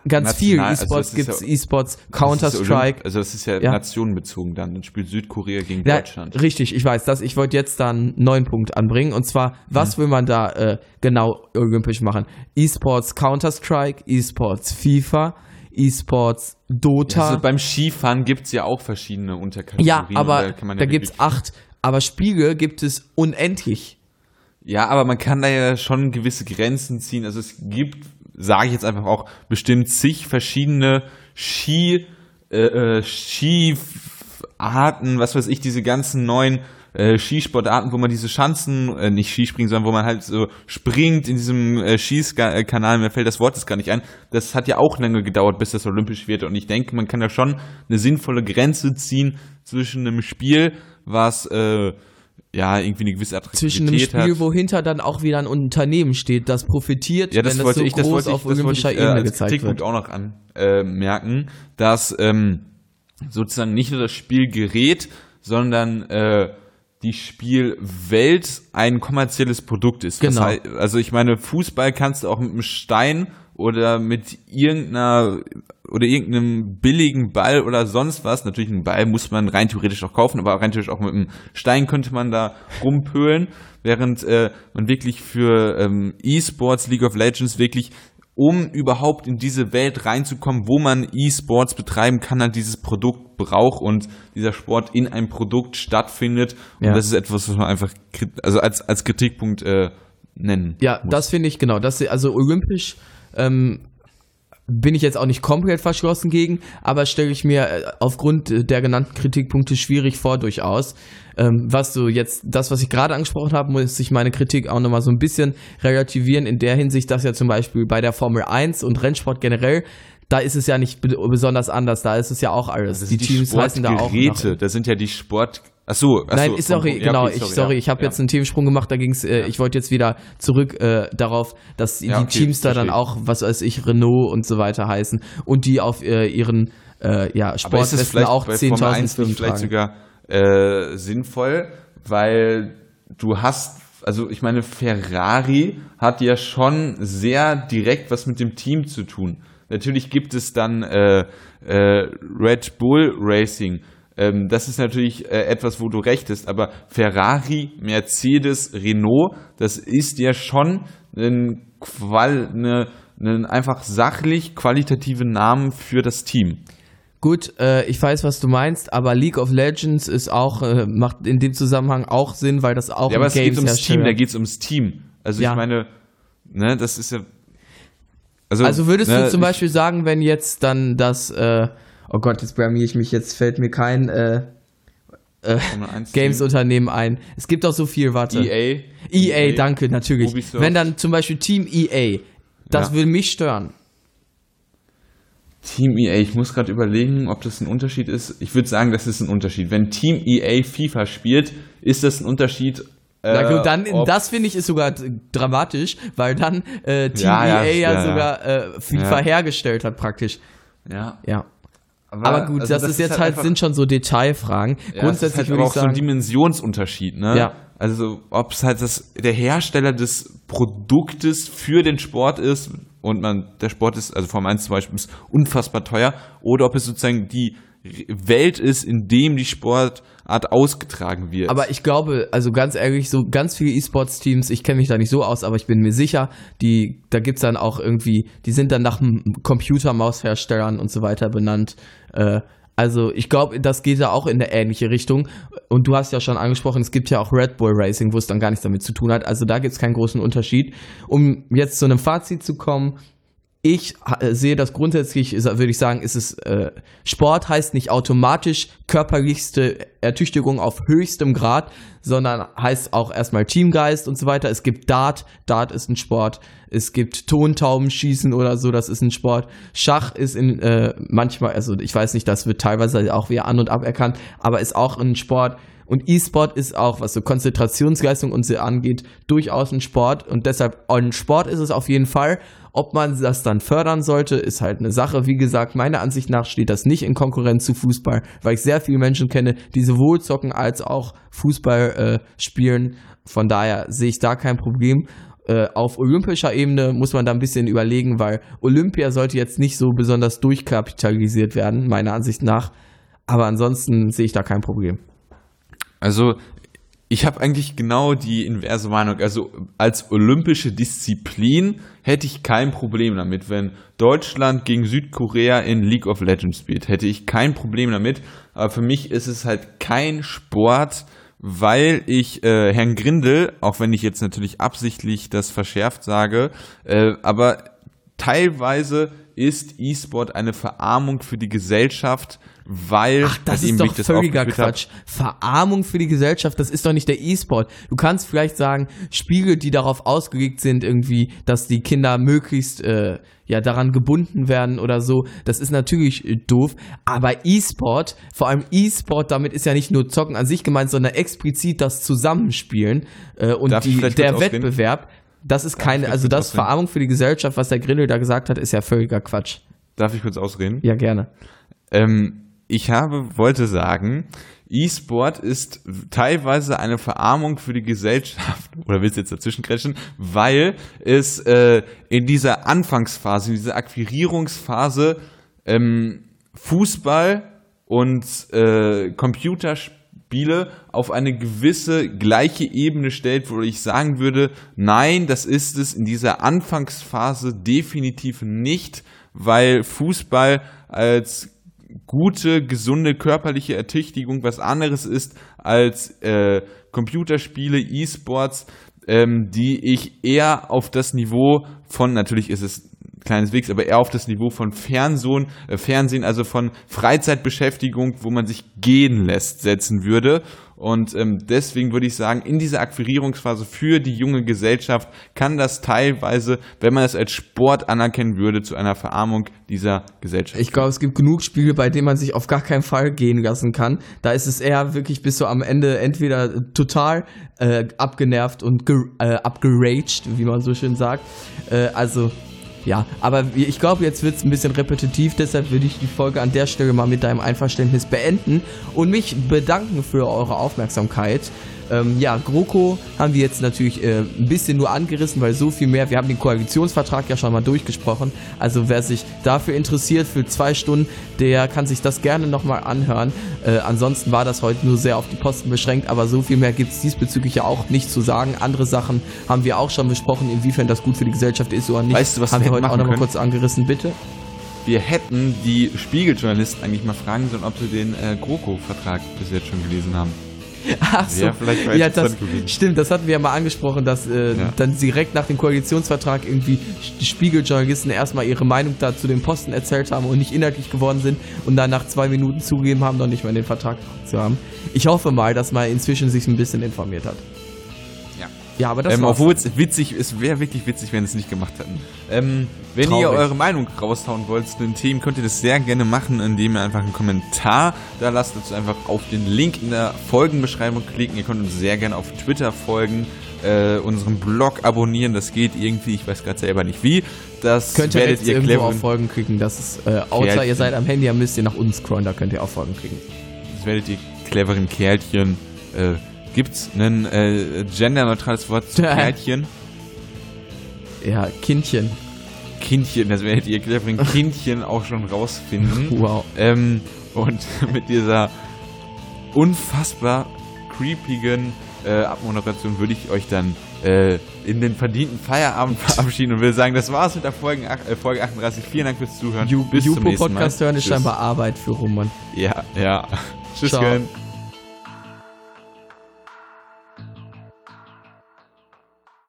S4: ganz national, viel. Also E-Sports also gibt's, ja, E-Sports, Counter-Strike.
S5: Also das ist ja, ja, nationenbezogen dann. Dann spielt Südkorea gegen
S4: ja,
S5: Deutschland.
S4: Richtig, ich weiß das. Ich wollte jetzt da einen neuen Punkt anbringen. Und zwar, was hm. will man da äh, genau olympisch machen? E-Sports Counter-Strike, E-Sports FIFA, E-Sports Dota.
S5: Also beim Skifahren gibt's ja auch verschiedene Unterkategorien.
S4: Ja, aber da, da gibt's acht. Aber Spiele gibt es unendlich.
S5: Ja, aber man kann da ja schon gewisse Grenzen ziehen. Also es gibt sage ich jetzt einfach auch, bestimmt zig verschiedene Ski, äh, äh, Skiarten, was weiß ich, diese ganzen neuen äh, Skisportarten, wo man diese Schanzen, äh, nicht Skispringen, sondern wo man halt so springt in diesem äh, Schießkanal, mir fällt das Wort jetzt gar nicht ein. Das hat ja auch lange gedauert, bis das olympisch wird. Und ich denke, man kann da schon eine sinnvolle Grenze ziehen zwischen einem Spiel, was äh, ja, irgendwie eine gewisse Attraktivität
S4: Zwischen einem Spiel, hat. wo hinter dann auch wieder ein Unternehmen steht, das profitiert,
S5: ja, das wenn wollte
S4: so
S5: ich, das wollte ich, auf olympischer ich, äh, Ebene gezeigt Kritikpunkt wird. auch noch anmerken, äh, dass ähm, sozusagen nicht nur das Spielgerät, sondern äh, die Spielwelt ein kommerzielles Produkt ist.
S4: Genau.
S5: Heißt, also ich meine, Fußball kannst du auch mit einem Stein oder mit irgendeiner oder irgendeinem billigen Ball oder sonst was. Natürlich einen Ball muss man rein theoretisch auch kaufen, aber rein theoretisch auch mit einem Stein könnte man da rumpölen, während äh, man wirklich für ähm, E-Sports, League of Legends wirklich um überhaupt in diese Welt reinzukommen, wo man E-Sports betreiben kann, halt dieses Produkt braucht und dieser Sport in einem Produkt stattfindet. Und ja. das ist etwas, was man einfach also als, als Kritikpunkt äh, nennen.
S4: Ja, muss. das finde ich genau. Das, also olympisch ähm, bin ich jetzt auch nicht komplett verschlossen gegen, aber stelle ich mir äh, aufgrund der genannten Kritikpunkte schwierig vor, durchaus. Ähm, was du jetzt, das, was ich gerade angesprochen habe, muss ich meine Kritik auch nochmal so ein bisschen relativieren, in der Hinsicht, dass ja zum Beispiel bei der Formel 1 und Rennsport generell da ist es ja nicht besonders anders, da ist es ja auch alles.
S5: die, die Teams heißen da auch. Nach,
S4: da
S5: sind ja die Sport Ach so, ach
S4: Nein,
S5: so,
S4: ist auch ja, genau. Okay, sorry, ich sorry, ja, ich habe ja. jetzt einen Themensprung gemacht. Da ging's. Äh, ich wollte jetzt wieder zurück äh, darauf, dass die okay, Teams da dann auch, was weiß ich, Renault und so weiter heißen und die auf äh, ihren äh, ja Sportwesten auch 10.000 Firmen
S5: vielleicht sogar äh, sinnvoll, weil du hast also ich meine, Ferrari hat ja schon sehr direkt was mit dem Team zu tun. Natürlich gibt es dann äh, äh, Red Bull Racing, ähm, das ist natürlich äh, etwas, wo du recht hast, aber Ferrari, Mercedes, Renault, das ist ja schon ein Qual, eine, einen einfach sachlich qualitativen Namen für das Team.
S4: Gut, äh, ich weiß, was du meinst, aber League of Legends ist auch, äh, macht in dem Zusammenhang auch Sinn, weil das auch
S5: ja, aber es geht ums Team, da geht es ums Team. Also ja. ich meine, ne, das ist ja.
S4: Also, also würdest ne, du zum Beispiel sagen, wenn jetzt dann das, äh, oh Gott, jetzt blamier ich mich, jetzt fällt mir kein äh, äh, Games-Unternehmen ein. Es gibt auch so viel, warte.
S5: EA.
S4: EA, EA danke, natürlich. Ubisoft. Wenn dann zum Beispiel Team EA, das ja. will mich stören.
S5: Team EA, ich muss gerade überlegen, ob das ein Unterschied ist. Ich würde sagen, das ist ein Unterschied. Wenn Team EA FIFA spielt, ist das ein Unterschied.
S4: Äh, dann, das finde ich ist sogar dramatisch, weil dann äh, Team ja, EA ja, ja sogar äh, FIFA hergestellt hat praktisch.
S5: Ja.
S4: Ja. Aber, aber gut, also das, das, ist jetzt halt, halt sind schon so Detailfragen. Grundsätzlich
S5: halt
S4: würde ich sagen,
S5: so ein Dimensionsunterschied, ne?
S4: Ja.
S5: Also ob es halt das, der Hersteller des Produktes für den Sport ist und man der Sport ist, also Formel 1 zum Beispiel ist unfassbar teuer, oder ob es sozusagen die Welt ist, in dem die Sportart ausgetragen wird.
S4: Aber ich glaube, also ganz ehrlich, so ganz viele E-Sports-Teams, ich kenne mich da nicht so aus, aber ich bin mir sicher, die, da gibt's dann auch irgendwie, die sind dann nach Computermausherstellern und so weiter benannt. Äh, also ich glaube, das geht ja auch in eine ähnliche Richtung. Und du hast ja schon angesprochen, es gibt ja auch Red Bull Racing, wo es dann gar nichts damit zu tun hat. Also da gibt es keinen großen Unterschied. Um jetzt zu einem Fazit zu kommen, ich äh, sehe das grundsätzlich, würde ich sagen, ist es äh, Sport heißt nicht automatisch körperlichste Ertüchtigung auf höchstem Grad, sondern heißt auch erstmal Teamgeist und so weiter. Es gibt Dart, Dart ist ein Sport. Es gibt Tontaubenschießen oder so, das ist ein Sport. Schach ist in äh, manchmal, also ich weiß nicht, das wird teilweise auch wieder an und aberkannt, aber ist auch ein Sport. Und E-Sport ist auch, was so Konzentrationsleistung und so angeht, durchaus ein Sport. Und deshalb, ein Sport ist es auf jeden Fall. Ob man das dann fördern sollte, ist halt eine Sache. Wie gesagt, meiner Ansicht nach steht das nicht in Konkurrenz zu Fußball, weil ich sehr viele Menschen kenne, die sowohl zocken als auch Fußball äh, spielen. Von daher sehe ich da kein Problem. Äh, auf olympischer Ebene muss man da ein bisschen überlegen, weil Olympia sollte jetzt nicht so besonders durchkapitalisiert werden, meiner Ansicht nach. Aber ansonsten sehe ich da kein Problem.
S5: Also ich habe eigentlich genau die inverse Meinung. Also als olympische Disziplin hätte ich kein Problem damit, wenn Deutschland gegen Südkorea in League of Legends spielt. Hätte ich kein Problem damit. Aber für mich ist es halt kein Sport, weil ich äh, Herrn Grindel, auch wenn ich jetzt natürlich absichtlich das verschärft sage, äh, aber teilweise ist E-Sport eine Verarmung für die Gesellschaft, weil
S4: Ach, das ist doch völliger Quatsch. Verarmung für die Gesellschaft, das ist doch nicht der E-Sport. Du kannst vielleicht sagen, Spiegel, die darauf ausgelegt sind, irgendwie, dass die Kinder möglichst äh, ja daran gebunden werden oder so. Das ist natürlich äh, doof. Aber E-Sport, vor allem E-Sport, damit ist ja nicht nur Zocken an sich gemeint, sondern explizit das Zusammenspielen äh, und die, der Wettbewerb. Das ist keine, also das ausreden? Verarmung für die Gesellschaft, was der Grindel da gesagt hat, ist ja völliger Quatsch.
S5: Darf ich kurz ausreden?
S4: Ja, gerne.
S5: Ähm, ich habe, wollte sagen, E-Sport ist teilweise eine Verarmung für die Gesellschaft, oder willst du jetzt dazwischen kretschen, weil es äh, in dieser Anfangsphase, in dieser Akquirierungsphase ähm, Fußball und äh, Computerspiele auf eine gewisse gleiche Ebene stellt, wo ich sagen würde, nein, das ist es in dieser Anfangsphase definitiv nicht, weil Fußball als gute, gesunde körperliche Ertüchtigung was anderes ist als äh, Computerspiele, E-Sports, ähm, die ich eher auf das Niveau von, natürlich ist es kleines Wegs, aber eher auf das Niveau von Fernsehen, äh, Fernsehen, also von Freizeitbeschäftigung, wo man sich gehen lässt, setzen würde. Und ähm, deswegen würde ich sagen, in dieser Akquirierungsphase für die junge Gesellschaft kann das teilweise, wenn man es als Sport anerkennen würde, zu einer Verarmung dieser Gesellschaft.
S4: Ich glaube, es gibt genug Spiele, bei denen man sich auf gar keinen Fall gehen lassen kann. Da ist es eher wirklich bis so am Ende entweder total äh, abgenervt und äh, abgeraged, wie man so schön sagt. Äh, also ja, aber ich glaube, jetzt wird es ein bisschen repetitiv, deshalb würde ich die Folge an der Stelle mal mit deinem Einverständnis beenden und mich bedanken für eure Aufmerksamkeit. Ähm, ja, GroKo haben wir jetzt natürlich äh, ein bisschen nur angerissen, weil so viel mehr, wir haben den Koalitionsvertrag ja schon mal durchgesprochen. Also wer sich dafür interessiert für zwei Stunden, der kann sich das gerne nochmal anhören. Äh, ansonsten war das heute nur sehr auf die Posten beschränkt, aber so viel mehr gibt es diesbezüglich ja auch nicht zu sagen. Andere Sachen haben wir auch schon besprochen, inwiefern das gut für die Gesellschaft ist oder nicht.
S5: Weißt du, was
S4: haben wir heute auch nochmal kurz angerissen, bitte?
S5: wir hätten die Spiegeljournalisten eigentlich mal fragen sollen, ob sie den äh, GroKo-Vertrag bis jetzt schon gelesen haben.
S4: Ach so. Ja, vielleicht ja, das, stimmt, das hatten wir ja mal angesprochen, dass äh, ja. dann direkt nach dem Koalitionsvertrag irgendwie die Spiegeljournalisten erstmal ihre Meinung da zu den Posten erzählt haben und nicht inhaltlich geworden sind und dann nach zwei Minuten zugegeben haben, noch nicht mal den Vertrag zu haben. Ich hoffe mal, dass man inzwischen sich ein bisschen informiert hat.
S5: Ja, aber das ähm, Obwohl es witzig, es wäre wirklich witzig, wenn es nicht gemacht hätten. Ähm, wenn Traurig. ihr eure Meinung raushauen wollt zu den Themen, könnt ihr das sehr gerne machen, indem ihr einfach einen Kommentar da lasst. Dazu einfach auf den Link in der Folgenbeschreibung klicken. Ihr könnt uns sehr gerne auf Twitter folgen, äh, unseren Blog abonnieren. Das geht irgendwie, ich weiß gerade selber nicht wie. Das
S4: könnt ihr werdet ihr irgendwo auf Folgen klicken. Das ist, äh, außer ihr seid am Handy, dann müsst ihr nach uns scrollen, da könnt ihr auch Folgen klicken.
S5: Das werdet ihr cleveren Kerlchen äh, Gibt's ein äh, genderneutrales Wort zu Kärtchen?
S4: Ja, Kindchen.
S5: Kindchen, das werdet ihr cleveren Kindchen auch schon rausfinden.
S4: Wow.
S5: Ähm, und mit dieser unfassbar creepigen äh, Abmoderation würde ich euch dann äh, in den verdienten Feierabend verabschieden und will sagen, das war's mit der Folge, äh, Folge 38. Vielen Dank fürs Zuhören.
S4: Ju Bis Jupo zum nächsten Podcast Mal. hören ist scheinbar Arbeit für Roman.
S5: Ja, ja. Tschüss, Ciao.